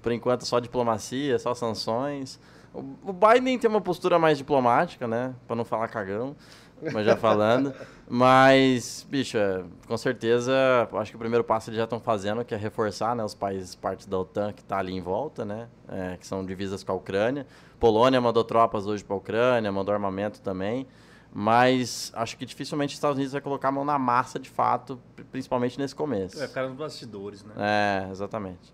por enquanto só diplomacia, só sanções. O Biden tem uma postura mais diplomática, né? Pra não falar cagão, mas já falando. <laughs> Mas, bicho, é, com certeza, acho que o primeiro passo eles já estão fazendo, que é reforçar né, os países partes da OTAN que tá ali em volta, né? é, que são divisas com a Ucrânia. Polônia mandou tropas hoje para a Ucrânia, mandou armamento também. Mas acho que dificilmente os Estados Unidos vai colocar a mão na massa de fato, pri- principalmente nesse começo. É, cara nos bastidores, né? É, exatamente.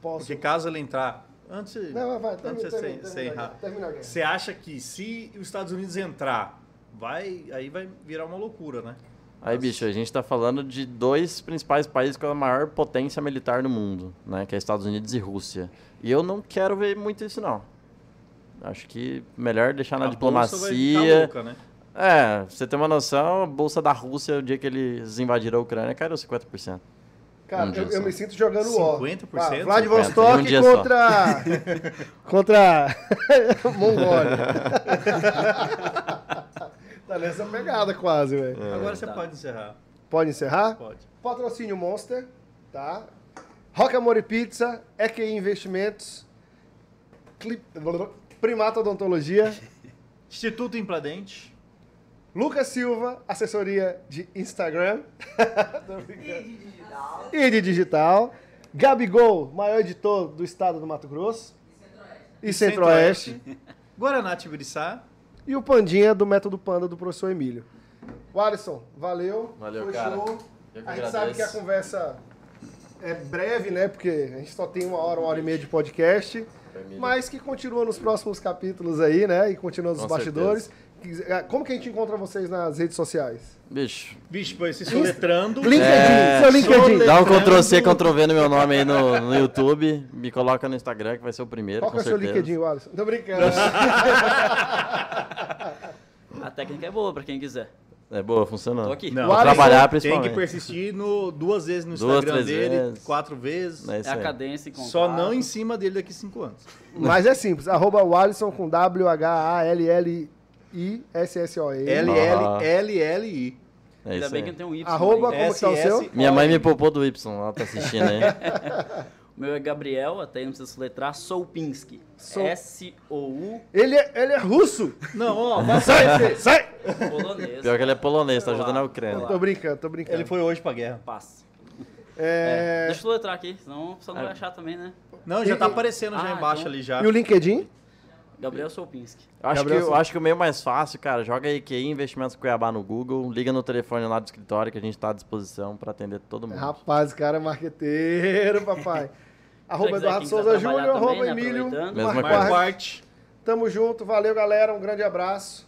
Posso? Porque caso ele entrar... Antes, Não, vai, vai, antes termina, você termina, você termina, termina acha que se os Estados Unidos entrar, vai, aí vai virar uma loucura, né? Aí, bicho, a gente tá falando de dois principais países com a maior potência militar no mundo, né? Que é Estados Unidos e Rússia. E eu não quero ver muito isso, não. Acho que melhor deixar na A bolsa vai ficar diplomacia. louca, né? É, pra você ter uma noção, a bolsa da Rússia, o dia que eles invadiram a Ucrânia, caiu 50%. Cara, Um eu, eu me sinto jogando ó. 50%? Ah, Vladivostok Um contra. <laughs> contra. <laughs> Mongólia. <laughs> tá nessa pegada quase, velho. Agora você tá. pode encerrar. Pode encerrar? Pode. Patrocínio Monster, tá? Rock Amor e Pizza, EQI Investimentos, Clip... Primata Odontologia, Instituto Impladente. Lucas Silva, assessoria de Instagram. <laughs> E de digital. Gabigol, maior editor do estado do Mato Grosso. E Centro-Oeste. <laughs> Guaraná Tibiriçá. E o Pandinha do Método Panda do professor Emílio. Alisson, valeu. Valeu, Foi cara. show. A gente sabe que a conversa é breve, né? Porque a gente só tem uma hora, uma hora e meia de podcast. Mas que continua nos próximos capítulos aí, né? E continua nos Com bastidores. Quiser- Como que a gente encontra vocês nas redes sociais? Bicho, Bicho, foi se soletrando. LinkedIn, É, seu LinkedIn. dá um Ctrl C, Ctrl V no meu nome aí no, no YouTube. Me coloca no Instagram, que vai ser o primeiro, Qual que é o seu. LinkedIn, Alisson? Tô brincando. A técnica é boa pra quem quiser. É boa, funcionou. Tô aqui. Não, Vou trabalhar Tem principalmente. que persistir no, duas vezes no Duas, Instagram dele, vezes. quatro vezes. É É a cadência e Só não em cima dele daqui cinco anos. Mas é simples. Arroba Walisson com W-H-A-L-L-I-S-S-O-N. L-L-L-L-I. É Ainda isso bem aí. que não tem um Y. Arroba, aí. como tá o seu? Minha mãe me poupou do Y, ela tá assistindo aí. <laughs> O meu é Gabriel, até aí não precisa soletrar, Soupinski. Sou- S-O-U, Ele é, ele é russo. Não, ó, <laughs> vai Sai, sai. polonês. Pior que ele é polonês, tá ajudando a Ucrânia. Tô brincando, tô brincando. Ele foi hoje pra guerra. Passa. É, Deixa eu soletrar aqui, senão a pessoa não É. vai achar também, né? Não, já tá E- aparecendo já Ah, embaixo então- ali já. E o LinkedIn? Gabriel Soupinski. Eu acho, que, Gabriel, eu sim. acho que o meio mais fácil, cara, joga aí QI Investimentos Cuiabá no Google, liga no telefone lá do escritório que a gente tá à disposição pra atender todo mundo. Rapaz, o cara é marqueteiro, papai. <laughs> Arroba Eduardo Souza Júnior, arroba né, Emílio. Marquardt. Tamo junto, valeu galera, um grande abraço.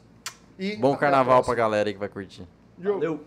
E Bom carnaval pra galera aí que vai curtir. Valeu.